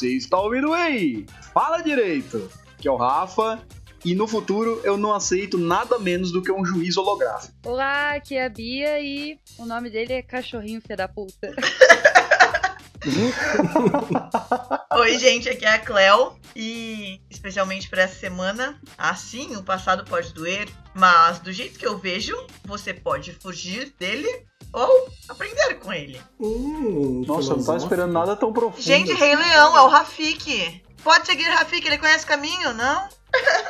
Você está ouvindo aí? Fala direito. Que é o Rafa. E no futuro eu não aceito nada menos do que um juiz holográfico. Olá, aqui é a Bia e o nome dele é Cachorrinho Fê da Puta. Oi, gente, aqui é a Cleo e especialmente para essa semana, assim o passado pode doer, mas do jeito que eu vejo, você pode fugir dele ou aprender com ele. Hum, Nossa, não tava esperando nada tão profundo. Gente, assim. Rei Leão é o Rafik. Pode seguir Rafik, ele conhece o caminho, não?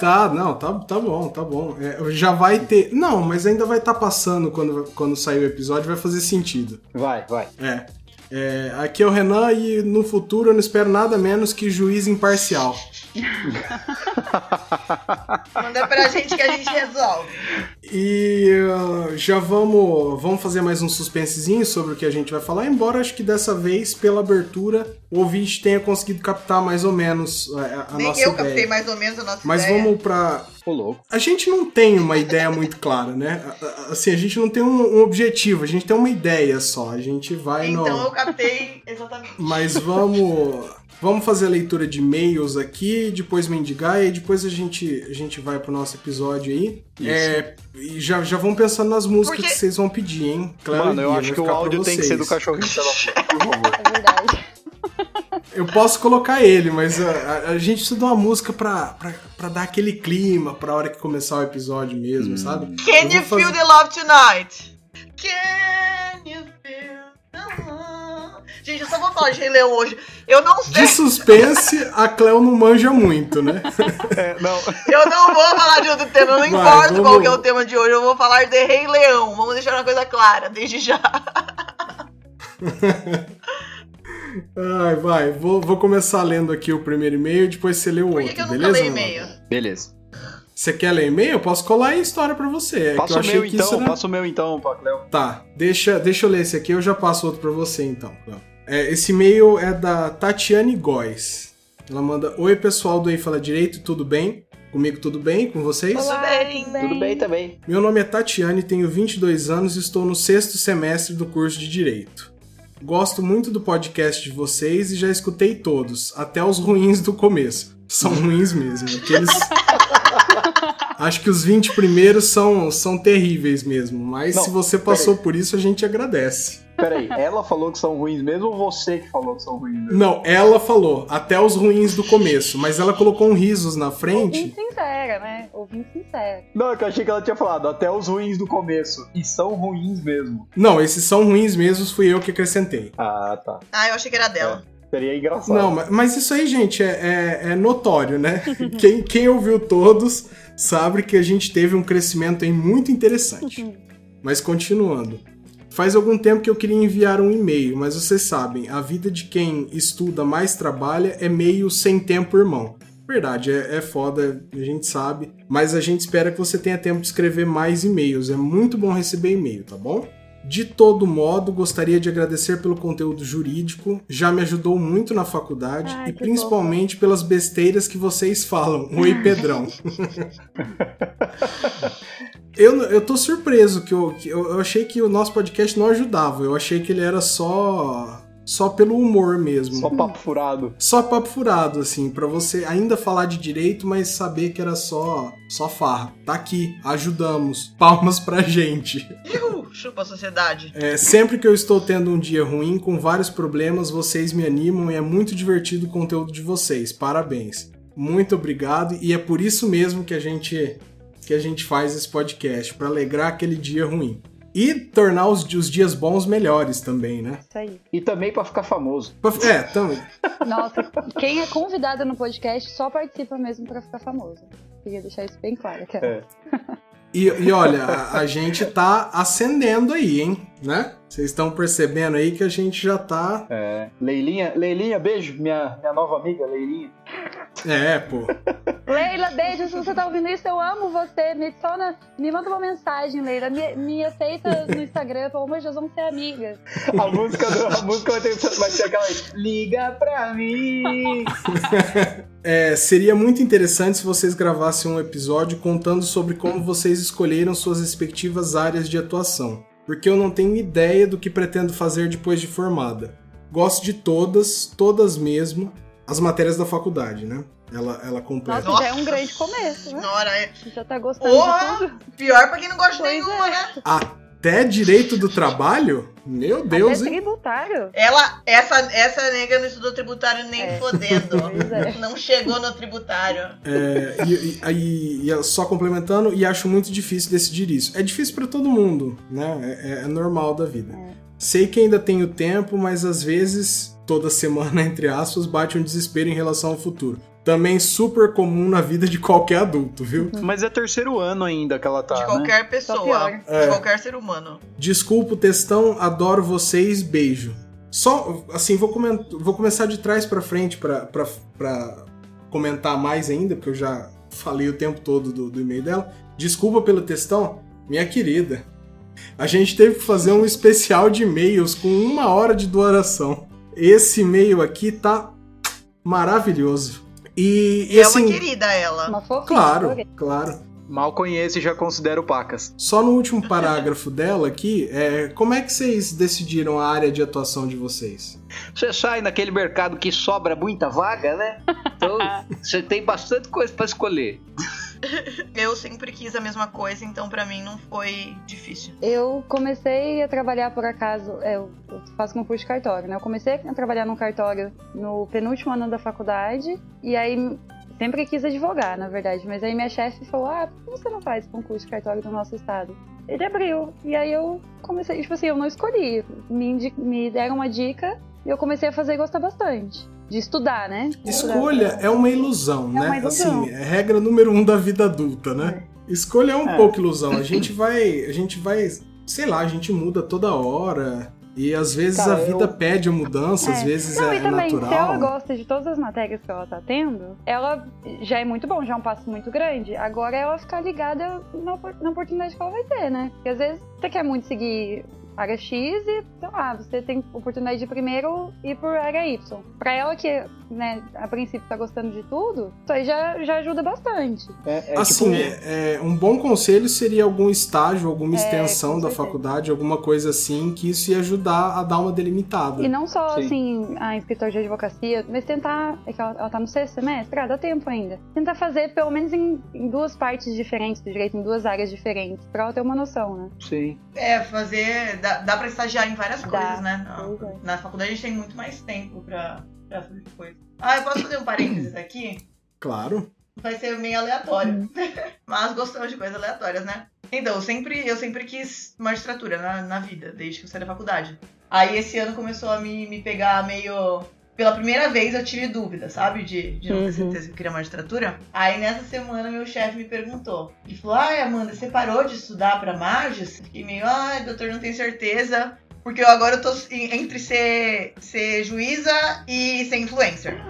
Tá, não, tá, tá bom, tá bom. É, já vai ter. Não, mas ainda vai estar passando quando, quando sair o episódio, vai fazer sentido. Vai, vai. É. É, aqui é o Renan e no futuro eu não espero nada menos que juiz imparcial. Manda pra gente que a gente resolve. E uh, já vamos, vamos fazer mais um suspensezinho sobre o que a gente vai falar, embora acho que dessa vez, pela abertura, o ouvinte tenha conseguido captar mais ou menos a, a Nem nossa eu ideia. captei mais ou menos a nossa Mas ideia. vamos pra. Ô, louco. A gente não tem uma ideia muito clara, né? Assim, a gente não tem um, um objetivo, a gente tem uma ideia só. A gente vai Então no. eu captei exatamente. Mas vamos. Vamos fazer a leitura de e-mails aqui, depois mendigar, e depois a gente, a gente vai pro nosso episódio aí. Isso. É, e já, já vão pensando nas músicas Porque- que vocês vão pedir, hein? Claro, Mano, eu acho que o áudio tem que ser do cachorrinho pela por favor. É verdade. Eu posso colocar ele, mas a, a- a gente precisa de uma música pra, pra, pra dar aquele clima pra hora que começar o episódio mesmo, sabe? Can you vou feel fazer- the love tonight? Can you feel the love? Gente, eu só vou falar de Rei Leão hoje. Eu não sei. De suspense, a Cleo não manja muito, né? É, não. Eu não vou falar de outro tema, não importa vamos- qual que é o tema de hoje, eu vou falar de Rei Leão. Vamos deixar uma coisa clara, desde já. Ai, vai, vou, vou começar lendo aqui o primeiro e-mail, depois você lê o Por outro, que, que eu nunca beleza? leio mano? e-mail? Beleza. Você quer ler e-mail? Eu posso colar aí a história pra você. É que Passa eu o meu que então, era- passa o meu então, pra Cleo. Tá, deixa, deixa eu ler esse aqui, eu já passo outro pra você então. Cleo. É, esse e-mail é da Tatiane Góes. Ela manda: Oi, pessoal do Ei Fala Direito, tudo bem? Comigo tudo bem? Com vocês? Tudo bem. Tudo bem também. Meu nome é Tatiane, tenho 22 anos e estou no sexto semestre do curso de Direito. Gosto muito do podcast de vocês e já escutei todos, até os ruins do começo. São ruins mesmo. Aqueles... Acho que os 20 primeiros são, são terríveis mesmo, mas Não, se você passou por isso, a gente agradece. Peraí, ela falou que são ruins mesmo ou você que falou que são ruins mesmo? Não, ela falou, até os ruins do começo, mas ela colocou um risos na frente. sincera, né? Ouvinte sincera. Não, é que eu achei que ela tinha falado até os ruins do começo. E são ruins mesmo. Não, esses são ruins mesmos, fui eu que acrescentei. Ah, tá. Ah, eu achei que era dela. Seria engraçado. Não, ma- mas isso aí, gente, é, é- é notório, né? quem, quem ouviu todos sabe que a gente teve um crescimento aí muito interessante. Mas continuando. Faz algum tempo que eu queria enviar um e-mail, mas vocês sabem, a vida de quem estuda mais trabalha é meio sem tempo, irmão. Verdade, é, é foda, a gente sabe. Mas a gente espera que você tenha tempo de escrever mais e-mails. É muito bom receber e-mail, tá bom? De todo modo, gostaria de agradecer pelo conteúdo jurídico, já me ajudou muito na faculdade Ai, e principalmente pelas besteiras que vocês falam. Oi, Pedrão. eu, eu tô surpreso que, eu, que eu, eu achei que o nosso podcast não ajudava. Eu achei que ele era só só pelo humor mesmo. Só papo furado. Só papo furado, assim, pra você ainda falar de direito, mas saber que era só só farra. Tá aqui, ajudamos. Palmas pra gente. Ihu, chupa a sociedade. É, sempre que eu estou tendo um dia ruim, com vários problemas, vocês me animam e é muito divertido o conteúdo de vocês. Parabéns. Muito obrigado e é por isso mesmo que a gente que a gente faz esse podcast, pra alegrar aquele dia ruim. E tornar os, os dias bons melhores também, né? Isso aí. E também pra ficar famoso. Pra- É, também. Nossa, quem é convidado no podcast só participa mesmo pra ficar famoso. Queria deixar isso bem claro, cara. É. E, e olha, a, a gente tá ascendendo aí, hein? Né? Vocês estão percebendo aí que a gente já tá. É. Leilinha, Leilinha, beijo, minha, minha nova amiga, Leilinha. É, pô. Leila, beijo. Se você tá ouvindo isso, eu amo você. Me adiciona, me manda uma mensagem, Leila. Me, me aceita no Instagram, pelo amor de Deus, vamos ser amigas. A música, do, a música vai, ter, vai ser aquela. Liga pra mim. É, seria muito interessante se vocês gravassem um episódio contando sobre como vocês escolheram suas respectivas áreas de atuação, porque eu não tenho ideia do que pretendo fazer depois de formada. gosto de todas, todas mesmo, as matérias da faculdade, né? Ela, ela completa. Nossa, já é um grande começo, né? Senhora, é Já tá gostando Porra! de tudo. pior pra quem não gosta de Pois nenhuma, é. né? Até direito do trabalho? Meu Deus, Até hein? tributário. Ela, essa, essa nega não estudou tributário nem É. fodendo. É. Não chegou no tributário. É, e, e- e- e só complementando, e acho muito difícil decidir isso. É difícil pra todo mundo, né? É, é normal da vida. Sei que ainda tenho tempo, mas às vezes, toda semana, entre aspas, bate um desespero em relação ao futuro. Também super comum na vida de qualquer adulto, viu? Mas é terceiro ano ainda que ela tá, de né? qualquer Só pessoa. pior. É. De qualquer ser humano. Desculpa o textão, adoro vocês, beijo. Só, assim, vou, coment- vou começar de trás pra frente pra comentar mais ainda, porque eu já falei o tempo todo do, do e-mail dela. Desculpa pelo textão, minha querida. A gente teve que fazer um especial de e-mails com uma hora de duração. Esse e-mail aqui tá maravilhoso. E, e E é assim, uma querida ela. Uma fofinha. claro, claro. Mal conheço e já considero pacas. Só no último parágrafo dela aqui, é, como é que vocês decidiram a área de atuação de vocês? Você sai naquele mercado que sobra muita vaga, né? Então você tem bastante coisa pra escolher. Eu sempre quis a mesma coisa, então pra mim não foi difícil. Eu comecei a trabalhar por acaso, é, eu faço concurso de cartório, né? Eu comecei a trabalhar num cartório no penúltimo ano da faculdade e aí sempre quis advogar, na verdade, mas aí minha chefe falou: "Ah, por que você não faz concurso de cartório do nosso estado?" Ele abriu e aí eu comecei, tipo assim, eu não escolhi, me, me deram uma dica e eu comecei a fazer e gostar bastante. De estudar, né? Escolha é uma ilusão, É né? uma ilusão. Assim, é regra número um da vida adulta, né? Escolha é um É. pouco ilusão. A gente vai, a gente vai, sei lá, a gente muda toda hora. E às vezes Cara, a vida eu- pede a mudança, às É. vezes Não, é, e é também, se ela natural. gosta de todas as matérias que ela tá tendo, ela já é muito bom, já é um passo muito grande. Agora é ela ficar ligada na, na oportunidade que ela vai ter, né? Porque às vezes você quer muito seguir área X e, sei lá, você tem oportunidade de primeiro ir por área Y. Pra ela que, né, a princípio tá gostando de tudo, isso aí já, já ajuda bastante. É, é Assim, tipo, é- é, um bom conselho seria algum estágio, alguma É, extensão da faculdade, alguma coisa assim, que isso ia ajudar a dar uma delimitada. E não só, Sim. assim, a escritor de advocacia, mas tentar. É que ela, ela tá no sexto semestre, ah, dá tempo ainda. Tentar fazer, pelo menos, em, em duas partes diferentes do direito, em duas áreas diferentes, pra ela ter uma noção, né? sim. É, fazer. Dá, dá pra estagiar em várias Dá, coisas, né? É. na faculdade a gente tem muito mais tempo pra, pra fazer coisa. Ah, eu posso fazer um parênteses aqui? Claro. Vai ser meio aleatório. Mas gostamos de coisas aleatórias, né? Então, eu sempre, eu sempre quis magistratura na, na vida, desde que eu saí da faculdade. Aí esse ano começou a me, me pegar meio. Pela primeira vez eu tive dúvida, sabe? De, de não ter Uhum. certeza que eu queria magistratura. Aí nessa semana meu chefe me perguntou. Ele falou: Ai, Amanda, você parou de estudar pra Magis? Fiquei meio, ai, doutor, não tenho certeza. Porque eu agora eu tô entre ser, ser juíza e ser influencer.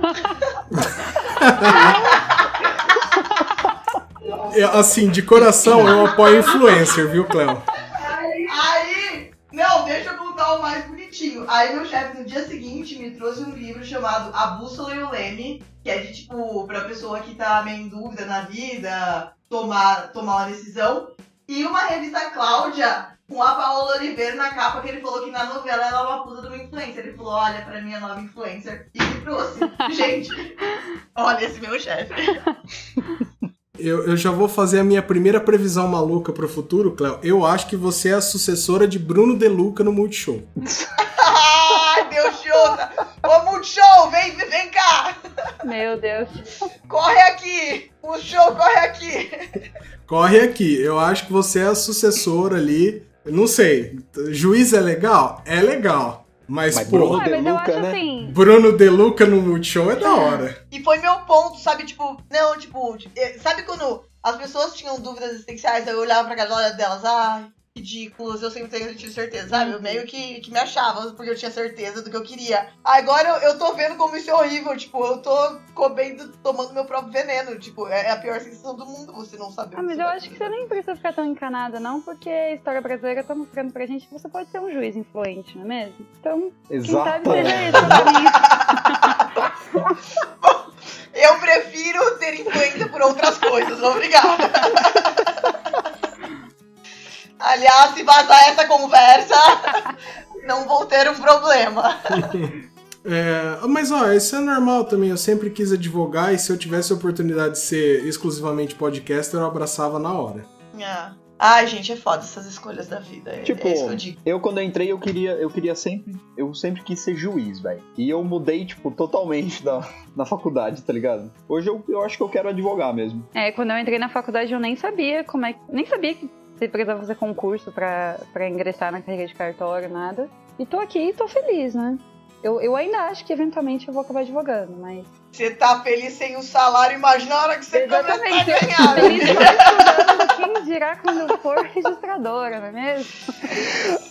É, assim, de coração eu apoio influencer, viu, Cleo? Aí, não, deixa eu contar o mais bonitinho. Aí meu chefe no dia seguinte me trouxe um livro chamado A Bússola e o Leme, que é de tipo, pra pessoa que tá meio em dúvida na vida, tomar, tomar uma decisão. E uma revista Cláudia com a Paola Oliveira na capa, que ele falou que na novela ela é uma puta de uma influencer. Ele falou, olha, pra mim é nova influencer. E me trouxe. Gente, olha esse meu chefe. Eu, eu já vou fazer a minha primeira previsão maluca pro futuro, Cleo. Eu acho que você é a sucessora de Bruno De Luca no Multishow. Ai, meu show! Ô, Multishow, vem, vem cá! Meu Deus. Corre aqui! O show corre aqui! Corre aqui. Eu acho que você é a sucessora ali. Não sei. Juiz é legal? É legal. Mas, Mas pô, Bruno Ah, mas eu Luca, acho né? assim. Bruno De Luca no Multishow é da hora. E foi meu ponto, sabe? Tipo, não, tipo, eh, sabe quando as pessoas tinham dúvidas existenciais, aí eu olhava pra cara delas, ai, ridículos, eu sempre tenho, tive certeza, sabe? Eu meio que, que me achava, porque eu tinha certeza do que eu queria. Agora eu, eu tô vendo como isso é horrível, tipo, eu tô comendo, tomando meu próprio veneno, tipo, é é a pior sensação do mundo você não saber. Ah, mas eu acho que você nem precisa ficar tão encanada, não, porque a história brasileira tá mostrando pra gente que você pode ser um juiz influente, não é mesmo? Então, quem sabe seja Exato. esse o caminho. Eu prefiro ter influência por outras coisas, obrigada. Aliás, se vazar essa conversa, não vou ter um problema. É, mas ó, isso é normal também. Eu sempre quis advogar e se eu tivesse a oportunidade de ser exclusivamente podcaster, eu abraçava na hora. Ah. Ai, gente, é foda essas escolhas da vida. É, Tipo, é isso que eu digo. eu quando eu entrei, eu queria, eu queria sempre. Eu sempre quis ser juiz, velho. E eu mudei, tipo, totalmente da, na faculdade, tá ligado? Hoje eu, eu acho que eu quero advogar mesmo. É, quando eu entrei na faculdade eu nem sabia como é. Nem sabia que você precisava fazer concurso pra ingressar na carreira de cartório, nada. E tô aqui e tô feliz, né? Eu, eu ainda acho que eventualmente eu vou acabar advogando, mas. Você tá feliz sem o salário, imagina a hora que você começar a Exatamente. ganhar. né? Feliz só estudando, quem dirá quando eu for registradora, não é mesmo?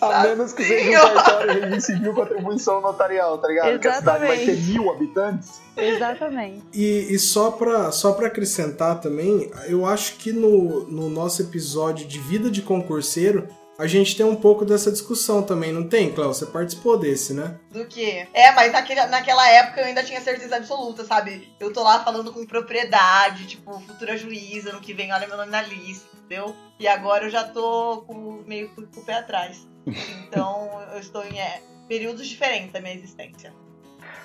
A menos que seja um cartório civil com atribuição notarial, tá ligado? Que a cidade vai ter Exatamente. mil habitantes. Exatamente. E, e só pra só pra acrescentar também, eu acho que no, no nosso episódio de vida de concurseiro, a gente tem um pouco dessa discussão também, não tem, Cléo? Você participou desse, né? Do que? É, mas naquele, naquela época eu ainda tinha certeza absoluta, sabe? Eu tô lá falando com propriedade, tipo, futura juíza, no que vem, olha meu nome na lista, entendeu? E agora eu já tô com, meio que com o pé atrás. Então eu estou em é, períodos diferentes da minha existência.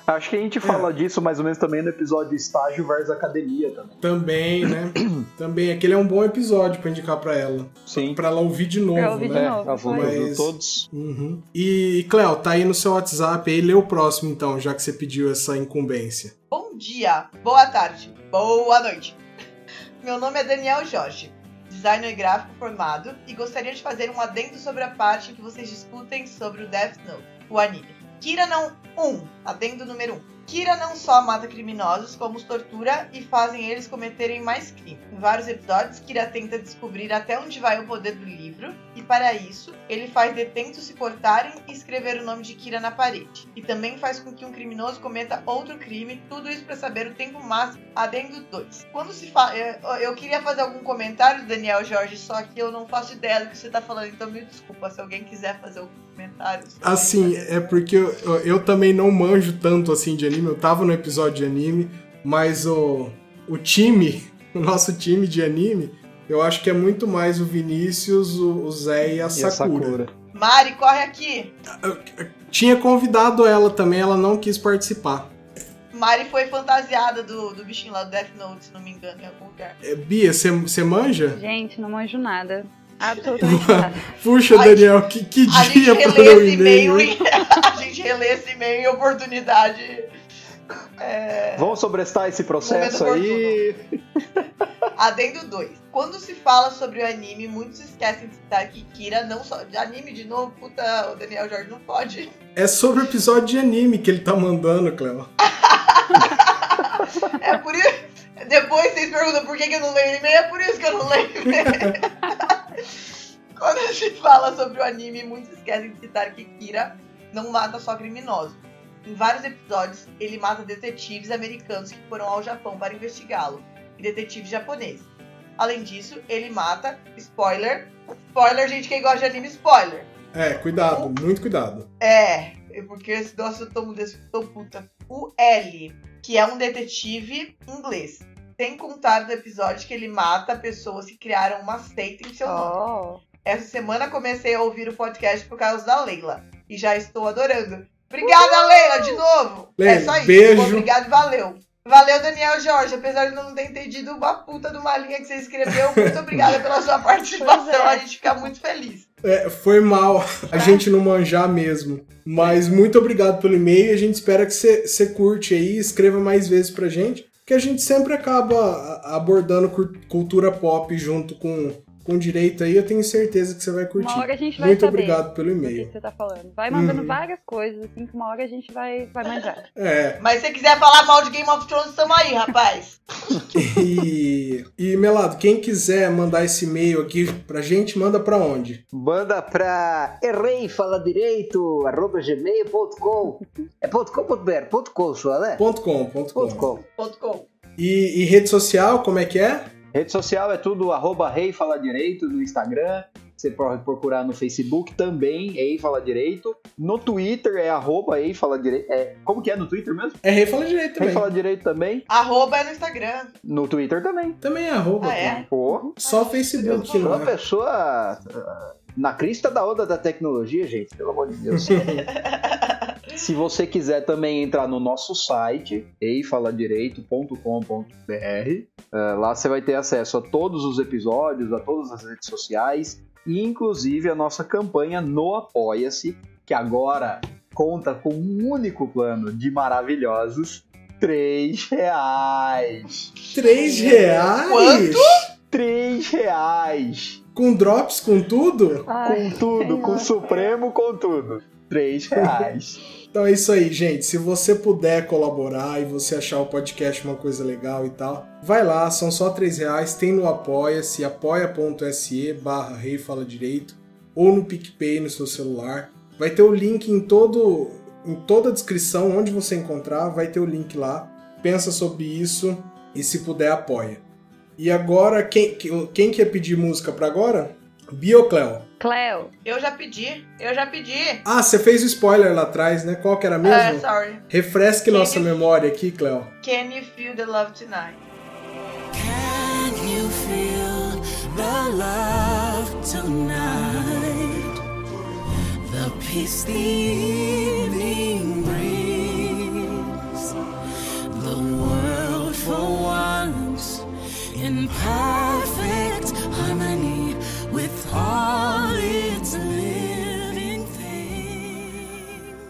Acho que a gente fala disso mais ou menos também no episódio estágio versus academia também. Também, né? também, aquele é um bom episódio pra indicar pra ela. Sim. Pra ela ouvir de novo, Pra ouvir de né? novo. ela falou, Mas- ouviu todos. Uhum. E, Cléo, tá aí no seu WhatsApp aí, lê o próximo então, já que você pediu essa incumbência. Bom dia, boa tarde, boa noite. Meu nome é Daniel Jorge, designer gráfico formado, e gostaria de fazer um adendo sobre a parte que vocês discutem sobre o Death Note, o anime. Kira não. 1. Um, adendo número 1. Um. Kira não só mata criminosos, como os tortura e fazem eles cometerem mais crimes. Em vários episódios, Kira tenta descobrir até onde vai o poder do livro, e para isso, ele faz detentos se cortarem e escrever o nome de Kira na parede. E também faz com que um criminoso cometa outro crime, tudo isso para saber o tempo máximo. Adendo 2. Quando se fala. Eu, eu queria fazer algum comentário, Daniel Jorge, só que eu não faço ideia do que você tá falando, então me desculpa se alguém quiser fazer algum comentário. Assim, é porque eu, eu, eu também não manjo tanto assim de anime, eu tava no episódio de anime, mas o, o time, o nosso time de anime, eu acho que é muito mais o Vinícius, o, o Zé e a E a Sakura. Sakura. Mari, corre aqui! Tinha convidado ela também, ela não quis participar. Mari foi fantasiada do, do bichinho lá do Death Note, se não me engano, em algum lugar. É, Bia, você manja? Gente, não manjo nada. Absolutamente nada. Puxa, A Daniel, que, que A dia pra esse e-mail, em- a gente relê esse e-mail em oportunidade. É, Vamos sobrestar esse processo aí. Adendo 2. Quando se fala sobre o anime, muitos esquecem de citar que Kira não só. De anime de novo, puta, o Daniel Jorge não pode. É sobre o episódio de anime que ele tá mandando, Cleo. É por isso. Depois vocês perguntam por que, que eu não leio e-mail, é por isso que eu não leio e-mail. Quando se fala sobre o anime, muitos esquecem de citar que Kira não mata só criminosos. Em vários episódios, ele mata detetives americanos que foram ao Japão para investigá-lo, e detetives japoneses. Além disso, ele mata, spoiler, spoiler, gente, quem gosta de anime, spoiler. É, cuidado, muito cuidado. É, porque senão eu tô, desse- tô puta. O L, que é um detetive inglês. Sem contar do episódio que ele mata pessoas que criaram uma seita em seu nome. Oh. Essa semana comecei a ouvir o podcast por causa da Leila. E já estou adorando. Obrigada, Leila, de novo. é Leila, só isso. beijo. Obrigado e valeu. Valeu, Daniel Jorge. Apesar de não ter entendido uma puta de uma linha que você escreveu, muito obrigada pela sua participação. Pois é. A gente fica muito feliz. É, foi mal a gente não manjar mesmo. Mas muito obrigado pelo e-mail. A gente espera que você curte aí, escreva mais vezes pra gente. Que a gente sempre acaba abordando cultura pop junto com, com direito aí. Eu tenho certeza que você vai curtir. Uma hora a gente vai Muito saber obrigado pelo do que e-mail. você tá falando. Vai mandando Uhum. várias coisas, assim, que uma hora a gente vai, vai manjar. É. Mas se você quiser falar mal de Game of Thrones, tamo aí, rapaz. E, e Melado, quem quiser mandar esse e-mail aqui pra gente, manda pra onde? Manda pra errei, fala direito, arroba gmail.com. É ponto .com.br, ponto .com só, né? Ponto .com, ponto Ponto .com. .com. Ponto com. E, e rede social, como é que é? Rede social é tudo arroba Rei Fala Direito no Instagram. Você pode procurar no Facebook também, Ei Fala Direito. No Twitter é arroba Ei Fala Direito. É, como que é no Twitter mesmo? É Rei Fala Direito Rei também. Fala Direito também. Arroba é no Instagram. No Twitter também. Também é arroba. Ah, é? pô. Só Facebook que sou uma é. pessoa ah, na crista da onda da tecnologia, gente, pelo amor de Deus. Se você quiser também entrar no nosso site, eifaladireito.com.br, eh, lá você vai ter acesso a todos os episódios, a todas as redes sociais e inclusive a nossa campanha no Apoia-se, que agora conta com um único plano de maravilhosos três reais. Três reais? Quanto? Três reais. Com drops, com tudo? Ai, Com tudo, com. Supremo, com tudo. Três reais. Então é isso aí, gente. Se você puder colaborar e você achar o podcast uma coisa legal e tal, vai lá, são só três reais, tem no Apoia-se, apoia.se barra Rei Fala Direito, ou no PicPay no seu celular. Vai ter o link em todo em toda a descrição, onde você encontrar, vai ter o link lá. Pensa sobre isso e se puder apoia. E agora, quem, quem quer pedir música pra agora? Biocleo. Cleo, Eu já pedi, eu já pedi. Ah, você fez o spoiler lá atrás, né? Qual que era mesmo? É, sorry. Refresque Can nossa you- memória aqui, Cleo. Can you feel the love tonight? Can you feel the love tonight? The peace the evening brings. The world for once in perfect harmony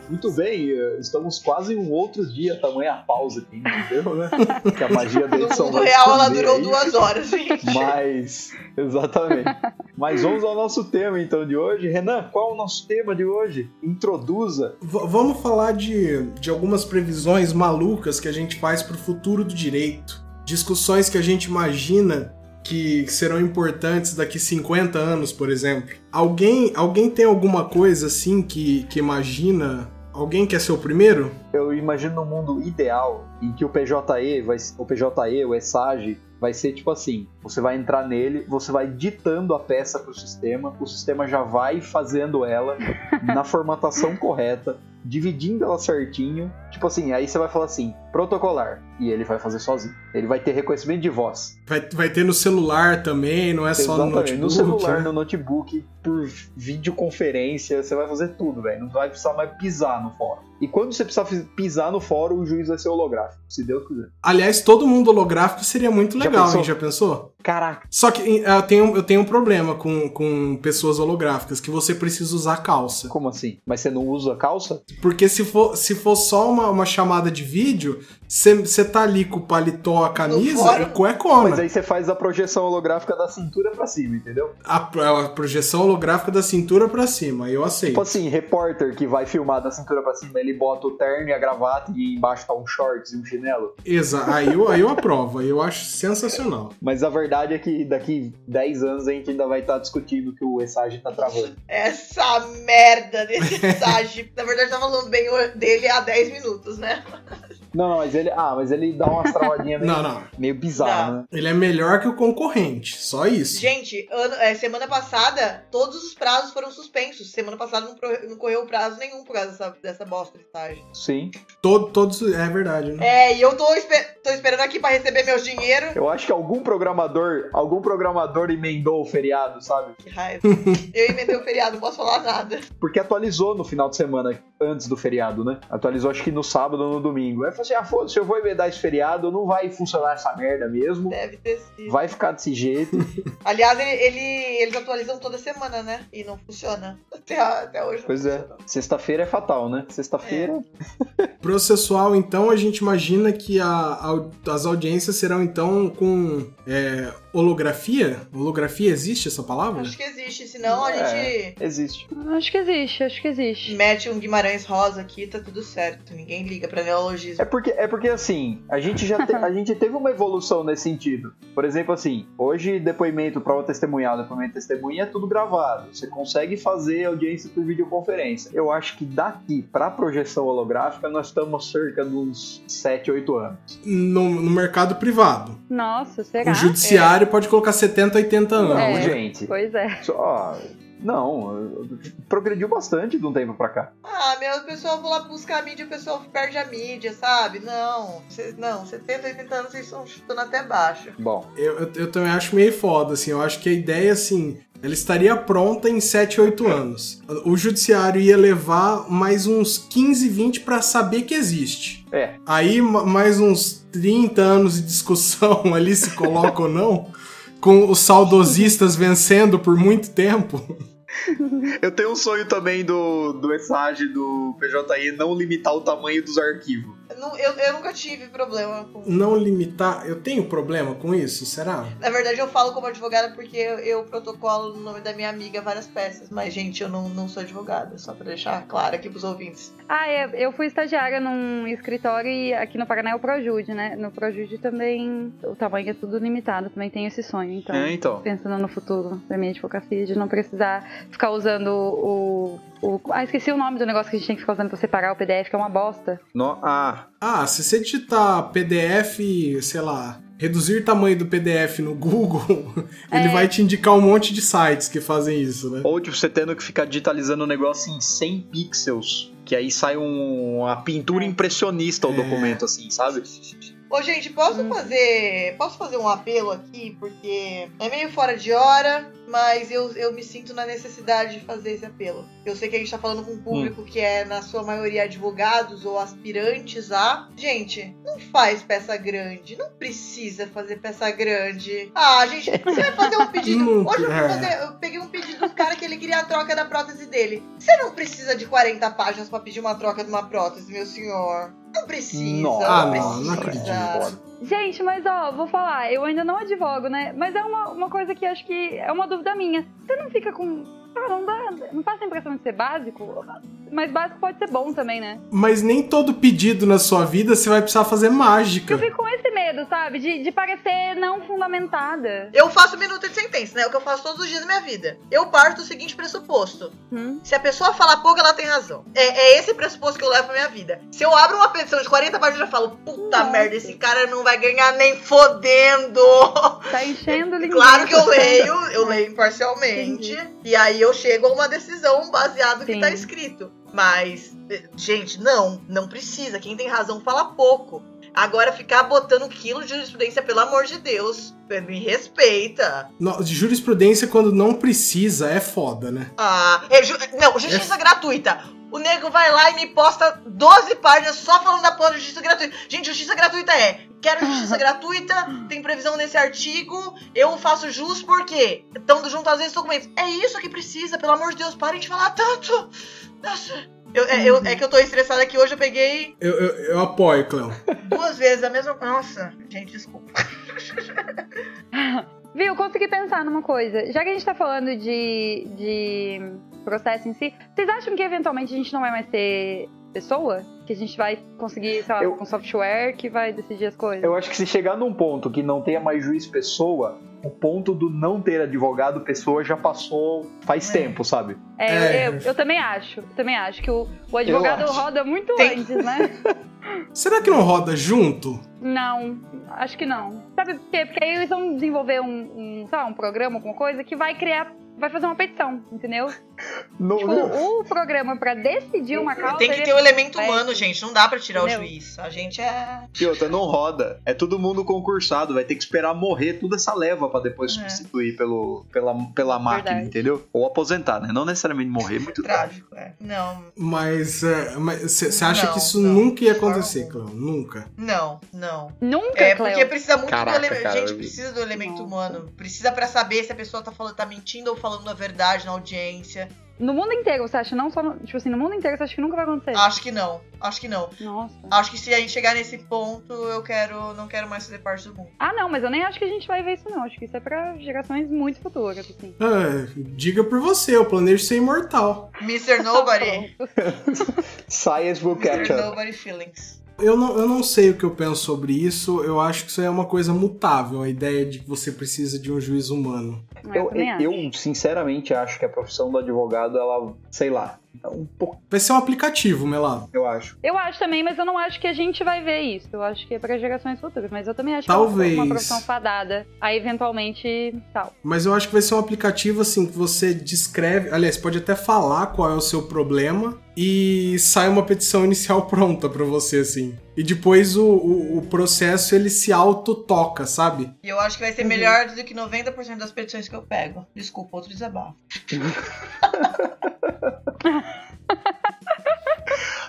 Muito bem, eh, estamos quase um outro dia, tamanha pausa aqui, entendeu, né? Que a magia da No edição mundo vai real ela durou aí. duas horas, gente. Mas, exatamente. Mas vamos ao nosso tema então de hoje. Renan, qual é o nosso tema de hoje? Introduza. V- vamos falar de, de algumas previsões malucas que a gente faz pro futuro do direito. Discussões que a gente imagina que serão importantes daqui 50 anos, por exemplo. Alguém, alguém tem alguma coisa assim que, que imagina? Alguém quer ser o primeiro? Eu imagino um mundo ideal em que o PJE, vai, o PJE, o ESAGE, vai ser tipo assim: você vai entrar nele, você vai ditando a peça pro sistema, o sistema já vai fazendo ela na formatação correta, dividindo ela certinho. Tipo assim, aí você vai falar assim: protocolar, e ele vai fazer sozinho. Ele vai ter reconhecimento de voz. Vai, vai ter no celular também, não é só no Exatamente, notebook. no celular, né? no notebook, por videoconferência, você vai fazer tudo, velho. Não vai precisar mais pisar no fórum. E quando você precisar pisar no fórum, o juiz vai ser holográfico, se Deus quiser. Aliás, todo mundo holográfico seria muito Já legal, pensou? hein? Já pensou? Caraca, Só que eu tenho, eu tenho um problema com, com pessoas holográficas, que você precisa usar calça. como assim? Mas você não usa calça? Porque se for, se for só uma, uma chamada de vídeo, você tá ali com o paletó, a camisa e cuecona. Mas aí você faz a projeção holográfica da cintura pra cima, entendeu? A, a projeção holográfica da cintura pra cima, eu aceito. Tipo assim, repórter que vai filmar da cintura pra cima, ele bota o terno e a gravata e embaixo tá um shorts e um chinelo. Exa aí eu, aí eu aprovo, aí eu acho sensacional. Mas a verdade é que daqui 10 anos a gente ainda vai estar discutindo que o ESAGE tá travando. Essa merda desse Sage. Na verdade, tá falando bem dele há 10 minutos, né? Não, não, mas ele. Ah, mas ele dá umas travadinhas meio, Não, não. meio bizarras, Não. né? Ele é melhor que o concorrente, só isso. Gente, ano- é, semana passada, todos os prazos foram suspensos. Semana passada não, pro- não correu prazo nenhum por causa dessa, dessa bosta de estágio. Sim. Todo, todos. É verdade, né? É, e eu tô, espe- tô esperando aqui pra receber meu dinheiro. Eu acho que algum programador, algum programador emendou o feriado, sabe? Que raiva. eu emendei o feriado, não posso falar nada. Porque atualizou no final de semana, antes do feriado, né? Atualizou acho que no sábado ou no domingo. Aí eu falei assim: ah, foda-se, eu vou emendar esse feriado, não vai funcionar essa merda mesmo. Deve ter sido. Vai ficar desse jeito. Aliás, ele, ele- eles atualizam toda semana, né? E não funciona. Até, até hoje. não Pois é. Sexta-feira é fatal, né? Sexta-feira. Processual, então, a gente imagina que a- a- as audiências serão, então, com é, holografia? Holografia existe essa palavra? Acho que existe, senão a É. gente Existe. acho que existe, acho que existe. mete um Guimarães Rosa aqui tá tudo certo. Ninguém liga pra neologismo. É porque, é porque assim, a gente já te- a gente teve uma evolução nesse sentido. Por exemplo, assim, hoje depoimento, prova testemunhal, depoimento testemunha é tudo gravado. Você consegue fazer audiência por videoconferência. Eu acho que daqui pra projeção holográfica nós estamos cerca de uns 7, 8 anos. No, no mercado privado. Nossa, será? O judiciário pode colocar 70, 80 anos. Não, É. gente. Pois é. Só, não, progrediu bastante de um tempo pra cá. Ah, meu, o pessoal vai lá buscar a mídia, o pessoal perde a mídia, sabe? Não, cê, não, 70, 80 anos vocês estão chutando até baixo. Bom, Eu, eu, eu também acho meio foda, assim. Eu acho que a ideia, assim, ela estaria pronta em 7, 8 anos. O judiciário ia levar mais uns 15, 20 para saber que existe. É. Aí ma- mais uns 30 anos de discussão ali se coloca ou não, com os saudosistas vencendo por muito tempo. Eu tenho um sonho também do, do ESAG, do PJI, não limitar o tamanho dos arquivos. Eu, nu- eu, eu nunca tive problema com. Não limitar, eu tenho problema com isso, será? Na verdade, eu falo como advogada porque eu, eu protocolo no nome da minha amiga várias peças. Mas, gente, eu não, não sou advogada, só pra deixar claro aqui pros ouvintes. Ah, é, eu fui estagiária num escritório e aqui no Paraná é o Projude, né? No Projude também o tamanho é tudo limitado, também tenho esse sonho. Então, É, então. pensando no futuro da minha advocacia, de não precisar ficar usando o, o. Ah, esqueci o nome do negócio que a gente tem que ficar usando pra separar o PDF, que é uma bosta. No- ah, Ah, se você digitar PDF, sei lá, reduzir tamanho do PDF no Google, ele É. vai te indicar um monte de sites que fazem isso, né? ou tipo, você tendo que ficar digitalizando o negócio em 100 pixels, que aí sai um- uma pintura impressionista o É. documento, assim, sabe? Ô, gente, posso Hum. fazer. Posso fazer um apelo aqui? Porque é meio fora de hora, mas eu, eu me sinto na necessidade de fazer esse apelo. Eu sei que a gente tá falando com um público que é, na sua maioria, advogados ou aspirantes a. Gente, não faz peça grande. Não precisa fazer peça grande. Ah, gente, você vai fazer um pedido. Hoje eu, fazer- eu peguei um pedido um cara que ele queria a troca da prótese dele. Você não precisa de 40 páginas pra pedir uma troca de uma prótese, meu senhor. Não precisa. Nossa. Não não, acredito. Gente, mas ó, vou falar, eu ainda não advogo, né? Mas é uma, uma coisa que acho que é uma dúvida minha. Você não fica com. Ah, não dá. Não passa a impressão de ser básico? Mas básico pode ser bom também, né? Mas nem todo pedido na sua vida você vai precisar fazer mágica. Eu fico com esse medo, sabe? De, de parecer não fundamentada. Eu faço minuto de sentença, né? É o que eu faço todos os dias da minha vida. Eu parto do seguinte pressuposto. Hum? Se a pessoa fala pouco, ela tem razão. É, é esse pressuposto que eu levo pra minha vida. Se eu abro uma petição de 40 páginas, eu falo, puta Nossa. merda, esse cara não vai ganhar nem fodendo. Tá enchendo linguiça. Claro que eu leio, eu leio imparcialmente. Entendi. E aí eu chego a uma decisão baseada no que tá escrito. Mas, eh, gente, não, não precisa. Quem tem razão fala pouco. Agora ficar botando quilo de jurisprudência, pelo amor de Deus, me respeita. No- de jurisprudência, quando não precisa, é foda, né? Ah, é ju- não, justiça gratuita. O nego vai lá e me posta 12 páginas só falando da porra de justiça gratuita. Gente, justiça gratuita é. Quero justiça gratuita, tem previsão nesse artigo, eu faço jus porque estão junto às vezes documentos. É isso que precisa, pelo amor de Deus, parem de falar tanto. Nossa. Eu- é, eu- é que eu tô estressada aqui hoje, eu peguei Eu, eu, eu apoio, Cleo. duas vezes a mesma. Nossa, gente, desculpa. Viu, consegui pensar numa coisa. Já que a gente tá falando de, de processo em si, vocês acham que eventualmente a gente não vai mais ter pessoa? Que a gente vai conseguir, sei lá, Eu- com software que vai decidir as coisas? Eu acho que se chegar num ponto que não tenha mais juiz pessoa, o ponto do não ter advogado pessoa já passou faz É. tempo, sabe? É, É. Eu, eu, também acho. Eu também acho que o, o advogado roda muito Tem- antes, né? Será que não roda junto? Não, acho que não. Sabe por quê? Porque aí eles vão desenvolver um, um, sei lá, um programa, alguma coisa, que vai criar, vai fazer uma petição, entendeu? No, Tipo, no- o programa pra decidir uma causa. Tem que ter o elemento é- humano, gente. Não dá pra tirar Entendeu? o juiz. A gente é. Outra, não roda. É todo mundo concursado, vai ter que esperar morrer toda essa leva pra depois É. substituir pelo, pela, pela máquina, Verdade. entendeu? Ou aposentar, né? Não necessariamente morrer, muito trágico. Trágico, é. Não, Mas você acha Não, que isso não, nunca ia acontecer. Cleo? Nunca. não, não. Nunca, É, Cleo. porque precisa muito Caraca, do elemento. cara, Gente, precisa do elemento humano. Precisa pra saber se a pessoa tá, falando, tá mentindo ou falando a verdade na audiência. No mundo inteiro, você acha? Não só no, Tipo assim, no mundo inteiro, você acha que nunca vai acontecer? Acho que não. Acho que não. Nossa. Acho que se a gente chegar nesse ponto, eu quero. Não quero mais fazer parte do mundo. Ah, não, mas eu nem acho que a gente vai ver isso, não. Acho que isso é pra gerações muito futuras, assim. É, diga por você, eu planejo ser imortal. Mr. Nobody. Science will catch Mr. up. Nobody Feelings. Eu não, eu não sei o que eu penso sobre isso, eu acho que isso é uma coisa mutável, a ideia de que você precisa de um juiz humano. Eu, Eu, também acho. eu, sinceramente acho que a profissão do advogado, ela, sei lá, um pouco, Vai ser um aplicativo, Melado. eu acho. Eu acho também, mas eu não acho que a gente vai ver isso. Eu acho que é pra gerações futuras. Mas eu também acho que é Talvez. uma profissão fadada. Aí, eventualmente, tal. Mas eu acho que vai ser um aplicativo assim que você descreve, aliás, pode até falar qual é o seu problema e sai uma petição inicial pronta pra você assim. E depois o, o, o processo ele se autotoca, sabe? E eu acho que vai ser melhor do que 90% das petições que eu pego. Desculpa, outro desabafo.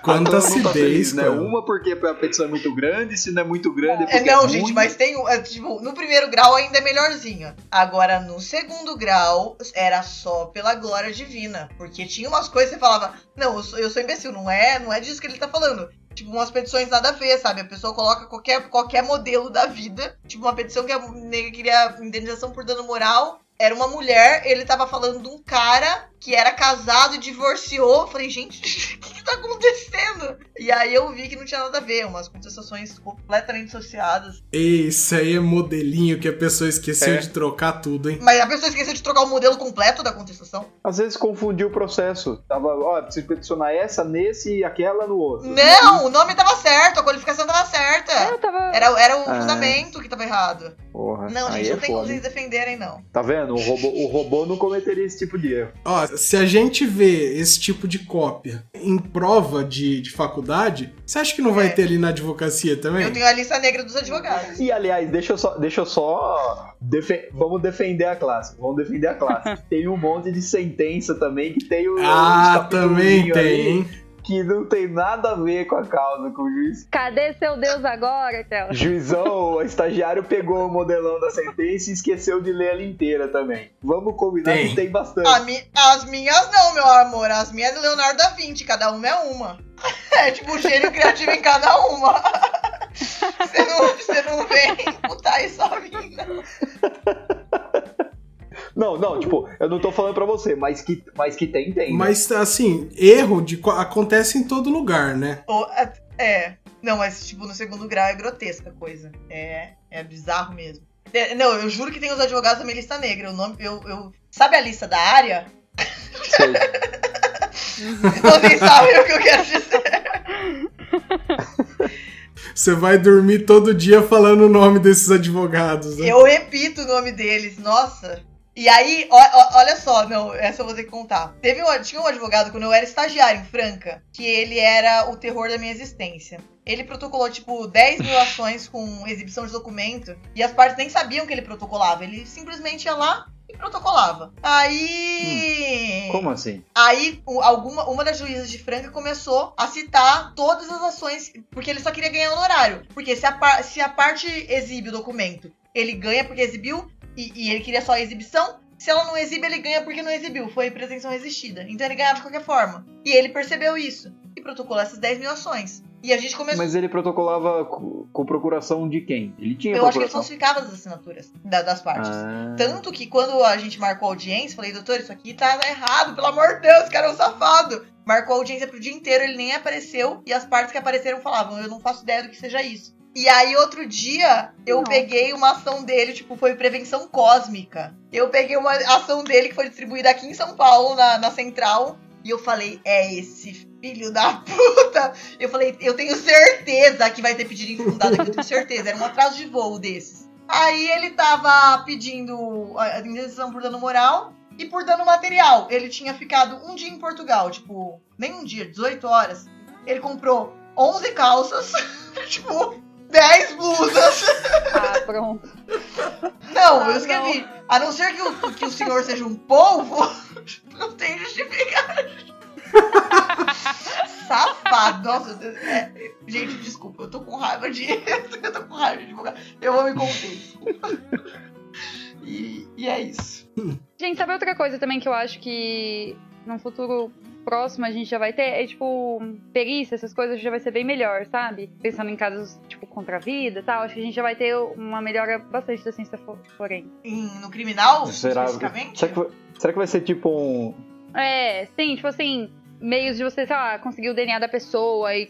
Quanta tá acidez, feliz, né? Uma porque a petição é muito grande, se não é muito grande é É, porque não, é gente, ruim. mas tem. um- é, tipo, no primeiro grau ainda é melhorzinho. Agora, no segundo grau, era só pela glória divina. Porque tinha umas coisas que você falava, não, eu sou, eu sou imbecil, não é, não é disso que ele tá falando. Tipo, umas petições nada a ver, sabe? A pessoa coloca qualquer, qualquer modelo da vida. Tipo, uma petição que a nega queria indenização por dano moral. Era uma mulher, ele tava falando de um cara que era casado e divorciou. Eu falei, gente, o que, que tá acontecendo? E aí eu vi que não tinha nada a ver, umas contestações completamente associadas. Isso aí é modelinho que a pessoa esqueceu É. de trocar tudo, hein? Mas a pessoa esqueceu de trocar o modelo completo da contestação. Às vezes confundiu o processo. Tava, ó, preciso peticionar essa nesse e aquela no outro. Não, o nome tava certo, a qualificação tava É, certa. eu tava. Era, era o Ah. fundamento que tava errado. Porra, Não, aí gente, é não tem como vocês defenderem, não. Tá vendo? O robô, o robô não cometeria esse tipo de erro. Ó, se a gente vê esse tipo de cópia em prova de, de faculdade, você acha que não vai É. ter ali na advocacia também? Eu tenho a lista negra dos advogados. E aliás, deixa eu só. Deixa eu só defe- Vamos defender a classe. Vamos defender a classe. tem um monte de sentença também que tem o. Ah, também tem, ali hein? Que não tem nada a ver com a causa, com o juiz. Cadê seu Deus agora, Tela? Juizão, o estagiário pegou o modelão da sentença e esqueceu de ler ela inteira também. Vamos combinar Tem. que tem bastante. Mi- as minhas não, meu amor. As minhas é do Leonardo da Vinci, cada uma é uma. É tipo gênio criativo em cada uma. Você não, você não vem botar isso a mim, não. Não, não, tipo, eu não tô falando pra você, mas que, mas que tem, tem. né? Mas, assim, erro de, co- acontece em todo lugar, né? É, é. Não, mas tipo, no segundo grau é grotesca a coisa. É, é bizarro mesmo. É, não, eu juro que tem os advogados da minha lista negra. O nome, eu, eu, sabe a lista da área? Sei. Vocês sabem o que eu quero dizer. Você vai dormir todo dia falando o nome desses advogados, né? Eu repito o nome deles, nossa. E aí, ó- ó- olha só, não, essa eu vou ter que contar. Teve um, tinha um advogado quando eu era estagiário em Franca, que ele era o terror da minha existência. Ele protocolou, tipo, 10 mil ações com exibição de documento, e as partes nem sabiam que ele protocolava. Ele simplesmente ia lá e protocolava. Aí. Como assim? Aí, alguma, uma das juízas de Franca começou a citar todas as ações, porque ele só queria ganhar honorário. Porque se a, se a parte exibe o documento, ele ganha porque exibiu, e, e ele queria só a exibição. Se ela não exibe, ele ganha porque não exibiu. Foi pretensão resistida. Então ele ganhava de qualquer forma. E ele percebeu isso. E protocolou essas 10 mil ações. E a gente começou. Mas ele protocolava com, procuração de quem? Ele tinha Eu acho que ele procuração. falsificava as assinaturas da- das partes. Ah. Tanto que quando a gente marcou a audiência, falei, doutor, isso aqui tá errado, pelo amor de Deus, cara é um safado. Marcou a audiência pro dia inteiro, ele nem apareceu, e as partes que apareceram falavam, eu não faço ideia do que seja isso. E aí, outro dia, eu Nossa. peguei uma ação dele, tipo, foi prevenção cósmica. Eu peguei uma ação dele que foi distribuída aqui em São Paulo, na, na central, e eu falei, é esse filho da puta. Eu falei, eu tenho certeza que vai ter pedido infundado aqui, eu tenho certeza. Era um atraso de voo desses. Aí ele tava pedindo a indenização por dano moral e por dano material. Ele tinha ficado um dia em Portugal, tipo, nem um dia, 18 horas. Ele comprou 11 calças, tipo, 10 blusas. Ah, pronto. Não, Ah, eu escrevi. A não ser que o, que o senhor seja um polvo, não tem justificativo. Safado. Nossa, é, gente, desculpa, eu tô com raiva de. Eu tô com raiva de divulgar. Eu vou me conter, desculpa. E, e é isso. Gente, sabe outra coisa também que eu acho que num futuro próximo a gente já vai ter? É tipo, perícia, essas coisas já vai ser bem melhor, sabe? Pensando em casos, tipo, contra a vida e tal. Acho que a gente já vai ter uma melhora bastante da ciência fo- forense. Em- no criminal, Será, especificamente? será, que, será que vai ser tipo um. É, sim, tipo assim, meios de você, sei lá, conseguir o DNA da pessoa e,